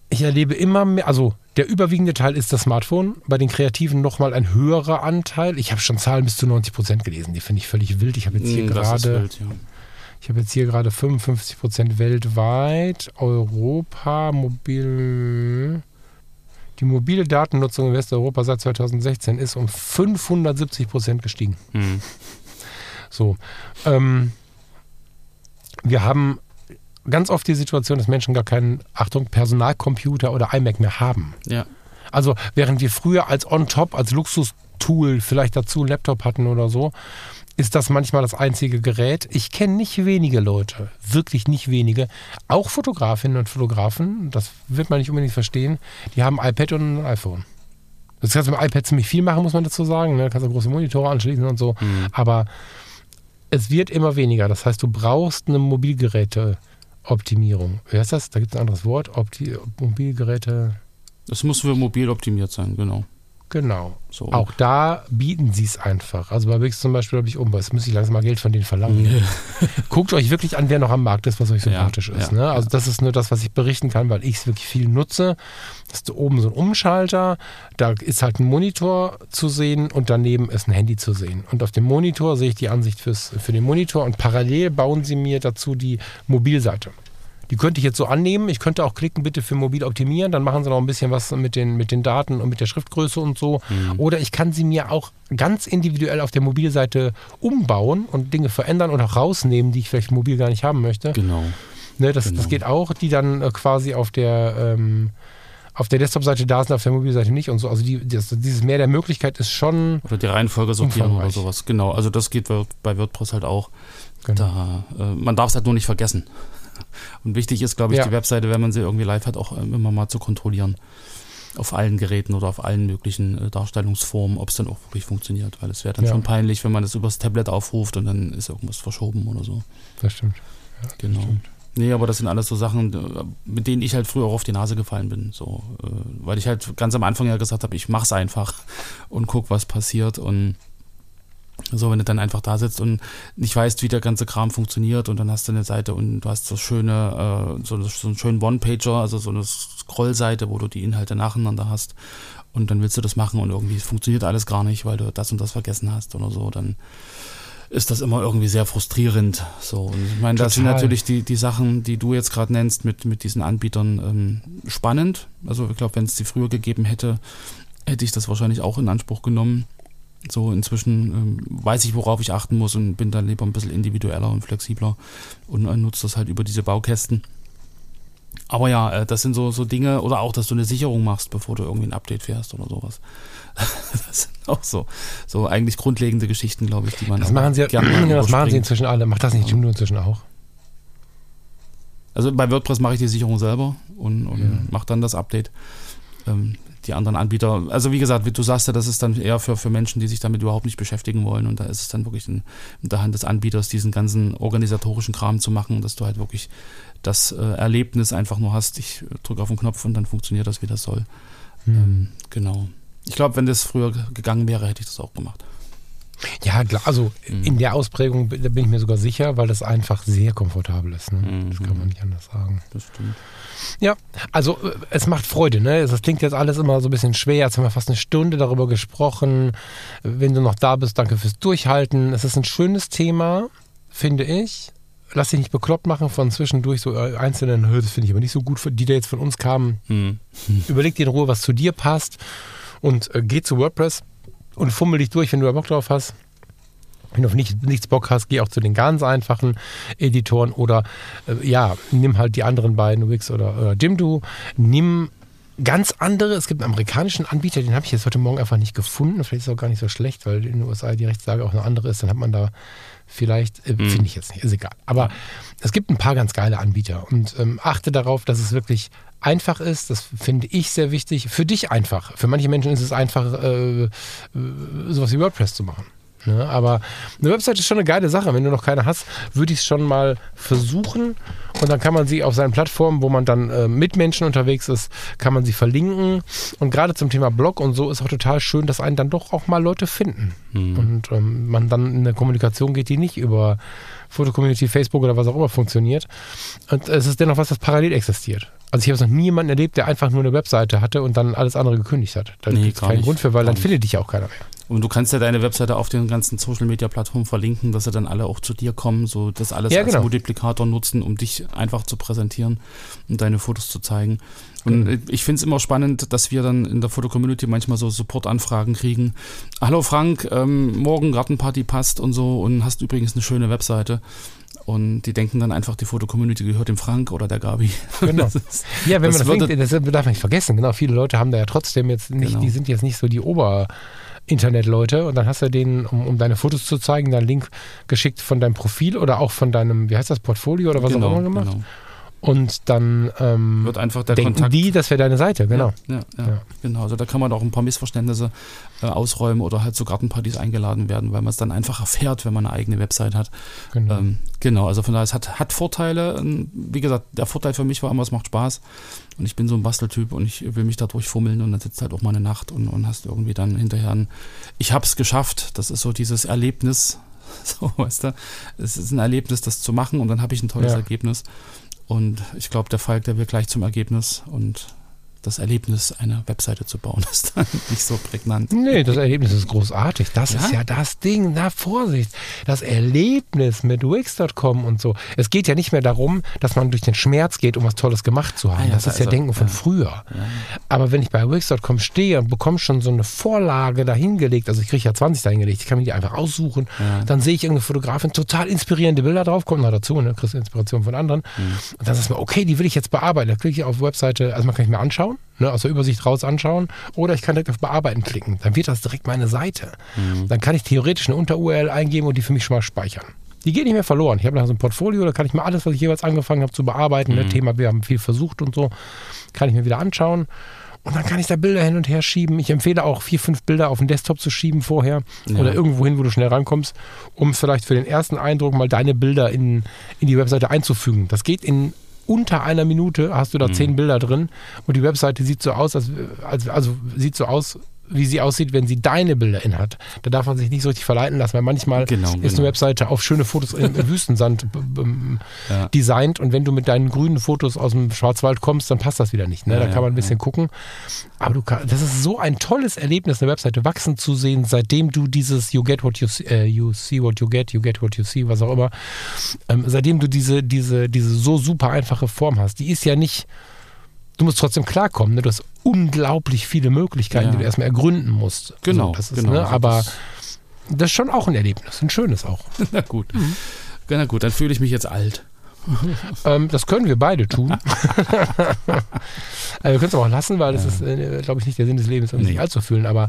ich erlebe immer mehr, also der überwiegende Teil ist das Smartphone, bei den Kreativen nochmal ein höherer Anteil. Ich habe schon Zahlen bis zu 90 Prozent gelesen, die finde ich völlig wild. Ich habe jetzt hier mm, gerade. Ich habe jetzt hier gerade 55 Prozent weltweit, Europa, mobil. Die mobile Datennutzung in Westeuropa seit 2016 ist um 570 Prozent gestiegen. Mhm. So. Ähm, wir haben ganz oft die Situation, dass Menschen gar keinen, Achtung, Personalcomputer oder iMac mehr haben. Ja. Also während wir früher als On-Top, als Luxustool vielleicht dazu einen Laptop hatten oder so, ist das manchmal das einzige Gerät. Ich kenne nicht wenige Leute, wirklich nicht wenige, auch Fotografinnen und Fotografen, das wird man nicht unbedingt verstehen, die haben ein iPad und ein iPhone. Das kannst du mit dem iPad ziemlich viel machen, muss man dazu sagen. Ne? Du kannst du große Monitore anschließen und so. Mhm. Aber es wird immer weniger. Das heißt, du brauchst eine Mobilgeräte-Optimierung. Wie heißt das? Da gibt es ein anderes Wort. Opti Mobilgeräte. Das muss für mobil optimiert sein, genau. Genau. So. Auch da bieten sie es einfach. Also bei Wix zum Beispiel habe ich um, jetzt muss ich langsam mal Geld von denen verlangen. Guckt euch wirklich an, wer noch am Markt ist, was euch sympathisch ja, ist. Ja, ne? Also das ist nur das, was ich berichten kann, weil ich es wirklich viel nutze. Das ist oben so ein Umschalter, da ist halt ein Monitor zu sehen und daneben ist ein Handy zu sehen. Und auf dem Monitor sehe ich die Ansicht fürs, für den Monitor und parallel bauen sie mir dazu die Mobilseite. Die könnte ich jetzt so annehmen. Ich könnte auch klicken, bitte für mobil optimieren. Dann machen sie noch ein bisschen was mit den, mit den Daten und mit der Schriftgröße und so. Mhm. Oder ich kann sie mir auch ganz individuell auf der Mobilseite umbauen und Dinge verändern und auch rausnehmen, die ich vielleicht mobil gar nicht haben möchte. Genau. Ne, das, genau. das geht auch, die dann äh, quasi auf der ähm, auf der Desktop-Seite da sind, auf der Mobilseite nicht und so. Also die, das, dieses Mehr der Möglichkeit ist schon. Oder die Reihenfolge sortieren oder sowas. Genau, also das geht bei WordPress halt auch. Genau. Da, äh, man darf es halt nur nicht vergessen. Und wichtig ist, glaube ich, ja. die Webseite, wenn man sie irgendwie live hat, auch ähm, immer mal zu kontrollieren. Auf allen Geräten oder auf allen möglichen äh, Darstellungsformen, ob es dann auch wirklich funktioniert. Weil es wäre dann ja. schon peinlich, wenn man das übers Tablet aufruft und dann ist irgendwas verschoben oder so. Das stimmt. Ja, genau. Stimmt. Nee, aber das sind alles so Sachen, äh, mit denen ich halt früher auch auf die Nase gefallen bin. So, äh, weil ich halt ganz am Anfang ja gesagt habe, ich mach's einfach und guck, was passiert. Und so, wenn du dann einfach da sitzt und nicht weißt, wie der ganze Kram funktioniert und dann hast du eine Seite und du hast so schöne, äh, so, so einen schönen One-Pager, also so eine Scrollseite, wo du die Inhalte nacheinander hast und dann willst du das machen und irgendwie funktioniert alles gar nicht, weil du das und das vergessen hast oder so, dann ist das immer irgendwie sehr frustrierend. So, und ich meine, das sind natürlich die, die Sachen, die du jetzt gerade nennst mit, mit diesen Anbietern ähm, spannend. Also ich glaube, wenn es die früher gegeben hätte, hätte ich das wahrscheinlich auch in Anspruch genommen. So inzwischen ähm, weiß ich, worauf ich achten muss und bin dann lieber ein bisschen individueller und flexibler und äh, nutze das halt über diese Baukästen. Aber ja, äh, das sind so, so Dinge, oder auch, dass du eine Sicherung machst, bevor du irgendwie ein Update fährst oder sowas. das sind auch so, so eigentlich grundlegende Geschichten, glaube ich, die man. Das machen sie, gerne das machen sie inzwischen alle. Macht das nicht Jim ja. inzwischen auch? Also bei WordPress mache ich die Sicherung selber und, und ja. mache dann das Update. Ähm, die anderen Anbieter, also wie gesagt, wie du sagst ja, das ist dann eher für, für Menschen, die sich damit überhaupt nicht beschäftigen wollen und da ist es dann wirklich in, in der Hand des Anbieters, diesen ganzen organisatorischen Kram zu machen, dass du halt wirklich das äh, Erlebnis einfach nur hast, ich drücke auf den Knopf und dann funktioniert das, wie das soll. Mhm. Ähm, genau. Ich glaube, wenn das früher gegangen wäre, hätte ich das auch gemacht. Ja, klar, also mhm. in der Ausprägung da bin ich mir sogar sicher, weil das einfach sehr komfortabel ist. Ne? Mhm. Das kann man nicht anders sagen. Das stimmt. Ja, also äh, es macht Freude, ne? Das klingt jetzt alles immer so ein bisschen schwer. Jetzt haben wir fast eine Stunde darüber gesprochen. Wenn du noch da bist, danke fürs Durchhalten. Es ist ein schönes Thema, finde ich. lass dich nicht bekloppt machen von zwischendurch so äh, einzelnen, das finde ich aber nicht so gut, die da jetzt von uns kamen. Hm. Überleg dir in Ruhe, was zu dir passt und äh, geh zu WordPress und fummel dich durch, wenn du da Bock drauf hast. Wenn du auf nicht, nichts Bock hast, geh auch zu den ganz einfachen Editoren oder äh, ja, nimm halt die anderen beiden, Wix oder, oder Jimdo. Nimm ganz andere, es gibt einen amerikanischen Anbieter, den habe ich jetzt heute Morgen einfach nicht gefunden. Vielleicht ist es auch gar nicht so schlecht, weil in den USA die Rechtslage auch eine andere ist. Dann hat man da vielleicht, äh, mhm. finde ich jetzt nicht, ist egal. Aber es gibt ein paar ganz geile Anbieter und ähm, achte darauf, dass es wirklich einfach ist. Das finde ich sehr wichtig. Für dich einfach. Für manche Menschen ist es einfach, äh, äh sowas wie WordPress zu machen. Ne? Aber eine Website ist schon eine geile Sache. Wenn du noch keine hast, würde ich es schon mal versuchen. Und dann kann man sie auf seinen Plattformen, wo man dann äh, mit Menschen unterwegs ist, kann man sie verlinken. Und gerade zum Thema Blog und so ist auch total schön, dass einen dann doch auch mal Leute finden. Mhm. Und ähm, man dann in eine Kommunikation geht, die nicht über Fotocommunity, Facebook oder was auch immer funktioniert. Und es ist dennoch was, das parallel existiert. Also ich habe noch nie jemanden erlebt, der einfach nur eine Webseite hatte und dann alles andere gekündigt hat. Da nee, gibt es keinen nicht. Grund für, weil dann findet dich ja auch keiner mehr. Und du kannst ja deine Webseite auf den ganzen Social Media Plattformen verlinken, dass sie dann alle auch zu dir kommen, so das alles ja, als genau. Multiplikator nutzen, um dich einfach zu präsentieren und deine Fotos zu zeigen. Und mhm. ich finde es immer spannend, dass wir dann in der Foto-Community manchmal so Support-Anfragen kriegen. Hallo Frank, ähm, morgen Gartenparty passt und so und hast übrigens eine schöne Webseite. Und die denken dann einfach, die Foto-Community gehört dem Frank oder der Gabi. Genau. Ist, ja, wenn man das, denkt, das darf man nicht vergessen. Genau, viele Leute haben da ja trotzdem jetzt nicht, genau. die sind jetzt nicht so die Ober- Internetleute und dann hast du denen, um, um deine Fotos zu zeigen, dann Link geschickt von deinem Profil oder auch von deinem, wie heißt das, Portfolio oder was genau, auch immer gemacht. Genau. Und dann ähm, wird einfach der denken Kontakt, die, das wäre deine Seite, genau. Ja, ja, ja, genau. Also da kann man auch ein paar Missverständnisse äh, ausräumen oder halt zu Gartenpartys eingeladen werden, weil man es dann einfach erfährt, wenn man eine eigene Website hat. Genau. Ähm, genau, also von daher, es hat, hat Vorteile. Ähm, wie gesagt, der Vorteil für mich war immer, es macht Spaß. Und ich bin so ein Basteltyp und ich will mich da durchfummeln und dann sitzt halt auch mal eine Nacht und, und hast irgendwie dann hinterher ein, ich hab's geschafft. Das ist so dieses Erlebnis, so, weißt du, es ist ein Erlebnis, das zu machen und dann habe ich ein tolles ja. Ergebnis. Und ich glaube, der Falk, der will gleich zum Ergebnis und das Erlebnis, eine Webseite zu bauen, ist dann nicht so prägnant. Nee, das Erlebnis ist großartig. Das ja? ist ja das Ding. Na, Vorsicht. Das Erlebnis mit Wix.com und so. Es geht ja nicht mehr darum, dass man durch den Schmerz geht, um was Tolles gemacht zu haben. Ah, ja, das ist ja also, Denken von ja. früher. Aber wenn ich bei Wix.com stehe und bekomme schon so eine Vorlage dahingelegt, also ich kriege ja 20 dahingelegt, ich kann mir die einfach aussuchen, dann sehe ich irgendeine Fotografin, total inspirierende Bilder drauf, kommt noch dazu, ne, kriegst Inspiration von anderen. Mhm. Und dann sagst du mir, okay, die will ich jetzt bearbeiten. Da klicke ich auf Webseite, also man kann ich mir anschauen ne, aus der Übersicht raus anschauen. Oder ich kann direkt auf Bearbeiten klicken. Dann wird das direkt meine Seite. Mhm. Dann kann ich theoretisch eine Unter-URL eingeben und die für mich schon mal speichern. Die geht nicht mehr verloren. Ich habe da so ein Portfolio, da kann ich mir alles, was ich jeweils angefangen habe zu bearbeiten, ne, mhm. ne, Thema, wir haben viel versucht und so, kann ich mir wieder anschauen. Und dann kann ich da Bilder hin und her schieben. Ich empfehle auch vier, fünf Bilder auf den Desktop zu schieben vorher ja. oder irgendwo hin, wo du schnell rankommst, um vielleicht für den ersten Eindruck mal deine Bilder in, in die Webseite einzufügen. Das geht in unter einer Minute hast du da mhm. zehn Bilder drin und die Webseite sieht so aus, als, also, also sieht so aus, wie sie aussieht, wenn sie deine Bilder in hat. Da darf man sich nicht so richtig verleiten lassen, weil manchmal genau, ist genau. eine Webseite auf schöne Fotos im Wüstensand ja. designt und wenn du mit deinen grünen Fotos aus dem Schwarzwald kommst, dann passt das wieder nicht. Ne? Ja, da kann man ein bisschen ja. gucken. Aber du kann, das ist so ein tolles Erlebnis, eine Webseite wachsen zu sehen, seitdem du dieses You get what you, uh, you see what you get, you get what you see, was auch immer, ähm, seitdem du diese, diese, diese so super einfache Form hast. Die ist ja nicht du musst trotzdem klarkommen. Ne? Du hast unglaublich viele Möglichkeiten, ja. die du erstmal ergründen musst. Genau. Also das ist, genau. Ne? Aber das ist schon auch ein Erlebnis, ein schönes auch. Na gut. Mhm. Na gut, dann fühle ich mich jetzt alt. ähm, das können wir beide tun. also wir können es auch lassen, weil das ja. ist, äh, glaube ich, nicht der Sinn des Lebens, um nee. sich alt zu fühlen. Aber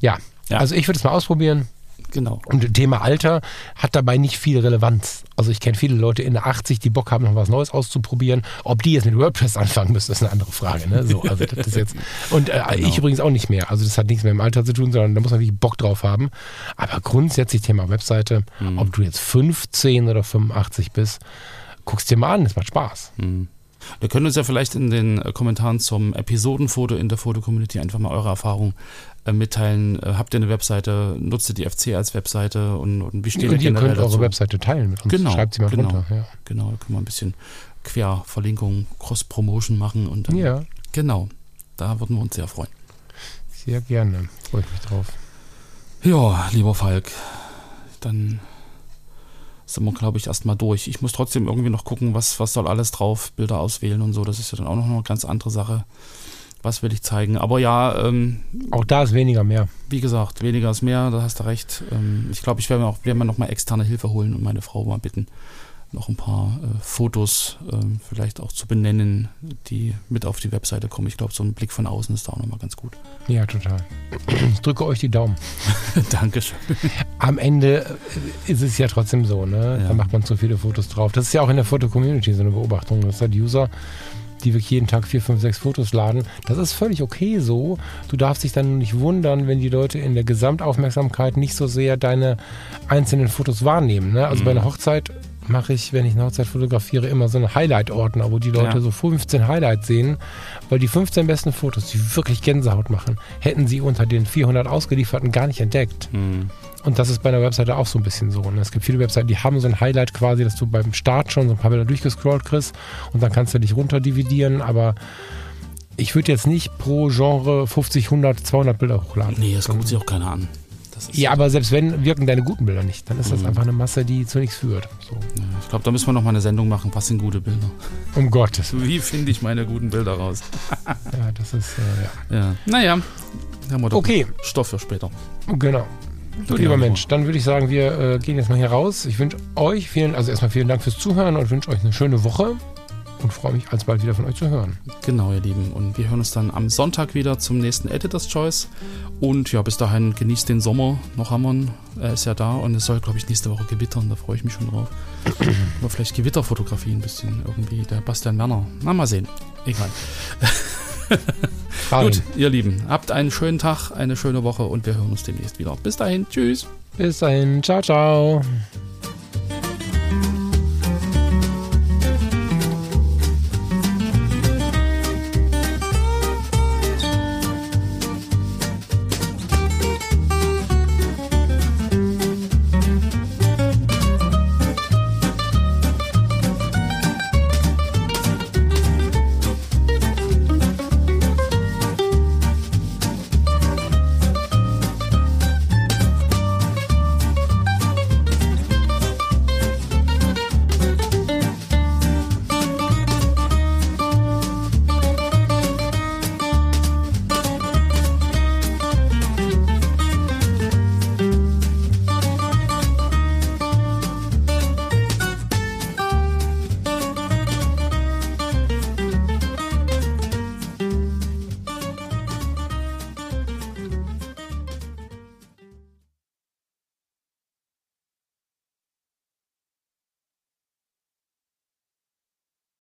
ja, ja. also ich würde es mal ausprobieren. Genau. Und Thema Alter hat dabei nicht viel Relevanz. Also ich kenne viele Leute in der 80, die Bock haben, noch was Neues auszuprobieren. Ob die jetzt mit WordPress anfangen müssen, ist eine andere Frage. Ne? So, also das ist jetzt, und äh, genau. ich übrigens auch nicht mehr. Also das hat nichts mehr mit dem Alter zu tun, sondern da muss man wirklich Bock drauf haben. Aber grundsätzlich Thema Webseite, mhm. ob du jetzt 15 oder 85 bist, guckst dir mal an, es macht Spaß. Mhm. Wir können uns ja vielleicht in den Kommentaren zum Episodenfoto in der Foto-Community einfach mal eure Erfahrung mitteilen. Äh, habt ihr eine Webseite? Nutzt ihr die FC als Webseite? Und, und wie steht und ihr könnt dazu? eure Webseite teilen mit uns. Genau, Schreibt sie mal genau, runter. Ja. Genau, da können wir ein bisschen Querverlinkung, Cross-Promotion machen. Und dann, ja. Genau, da würden wir uns sehr freuen. Sehr gerne, freue ich mich drauf. Ja, lieber Falk, dann sind wir, glaube ich, erstmal durch. Ich muss trotzdem irgendwie noch gucken, was, was soll alles drauf, Bilder auswählen und so. Das ist ja dann auch noch eine ganz andere Sache. Was will ich zeigen? Aber ja. Ähm, auch da ist weniger mehr. Wie gesagt, weniger ist mehr, da hast du recht. Ähm, ich glaube, ich werde mir auch werde mir noch mal externe Hilfe holen und meine Frau mal bitten, noch ein paar äh, Fotos äh, vielleicht auch zu benennen, die mit auf die Webseite kommen. Ich glaube, so ein Blick von außen ist da auch nochmal ganz gut. Ja, total. Ich drücke euch die Daumen. Dankeschön. Am Ende äh, ist es ja trotzdem so, ne? Ja. Da macht man zu viele Fotos drauf. Das ist ja auch in der Foto-Community so eine Beobachtung, dass halt User die wirklich jeden Tag vier, fünf, sechs Fotos laden. Das ist völlig okay so. Du darfst dich dann nicht wundern, wenn die Leute in der Gesamtaufmerksamkeit nicht so sehr deine einzelnen Fotos wahrnehmen. Ne? Also mhm. bei einer Hochzeit mache ich, wenn ich eine Hochzeit fotografiere, immer so einen Highlight-Ordner, wo die Leute ja. so 15 Highlights sehen, weil die 15 besten Fotos, die wirklich Gänsehaut machen, hätten sie unter den 400 ausgelieferten gar nicht entdeckt. Mhm. Und das ist bei einer Webseite auch so ein bisschen so. Ne? Es gibt viele Webseiten, die haben so ein Highlight quasi, dass du beim Start schon so ein paar Bilder durchgescrollt kriegst und dann kannst du dich runterdividieren, aber ich würde jetzt nicht pro Genre 50, 100, 200 Bilder hochladen. Nee, das guckt sich auch keiner an ja, aber selbst wenn, wirken deine guten Bilder nicht. Dann ist das mhm. einfach eine Masse, die zu nichts führt. So. Ja, ich glaube, da müssen wir noch mal eine Sendung machen. Was sind gute Bilder? Um Gottes Willen. Wie finde ich meine guten Bilder raus? ja, das ist, äh, ja. ja. Naja, haben wir doch okay. Stoff für später. Genau. Du, okay, lieber Mensch, dann würde ich sagen, wir äh, gehen jetzt mal hier raus. Ich wünsche euch vielen, also erstmal vielen Dank fürs Zuhören und wünsche euch eine schöne Woche und freue mich alsbald wieder von euch zu hören. Genau, ihr Lieben. Und wir hören uns dann am Sonntag wieder zum nächsten Editor's Choice. Und ja, bis dahin genießt den Sommer. Noch haben wir ihn. Er ist ja da und es soll, glaube ich, nächste Woche gewittern. Da freue ich mich schon drauf. Aber vielleicht Gewitterfotografie ein bisschen irgendwie. Der Bastian Werner. Na, mal sehen. Egal. Gut, ihr Lieben, habt einen schönen Tag, eine schöne Woche und wir hören uns demnächst wieder. Bis dahin, tschüss. Bis dahin, ciao, ciao.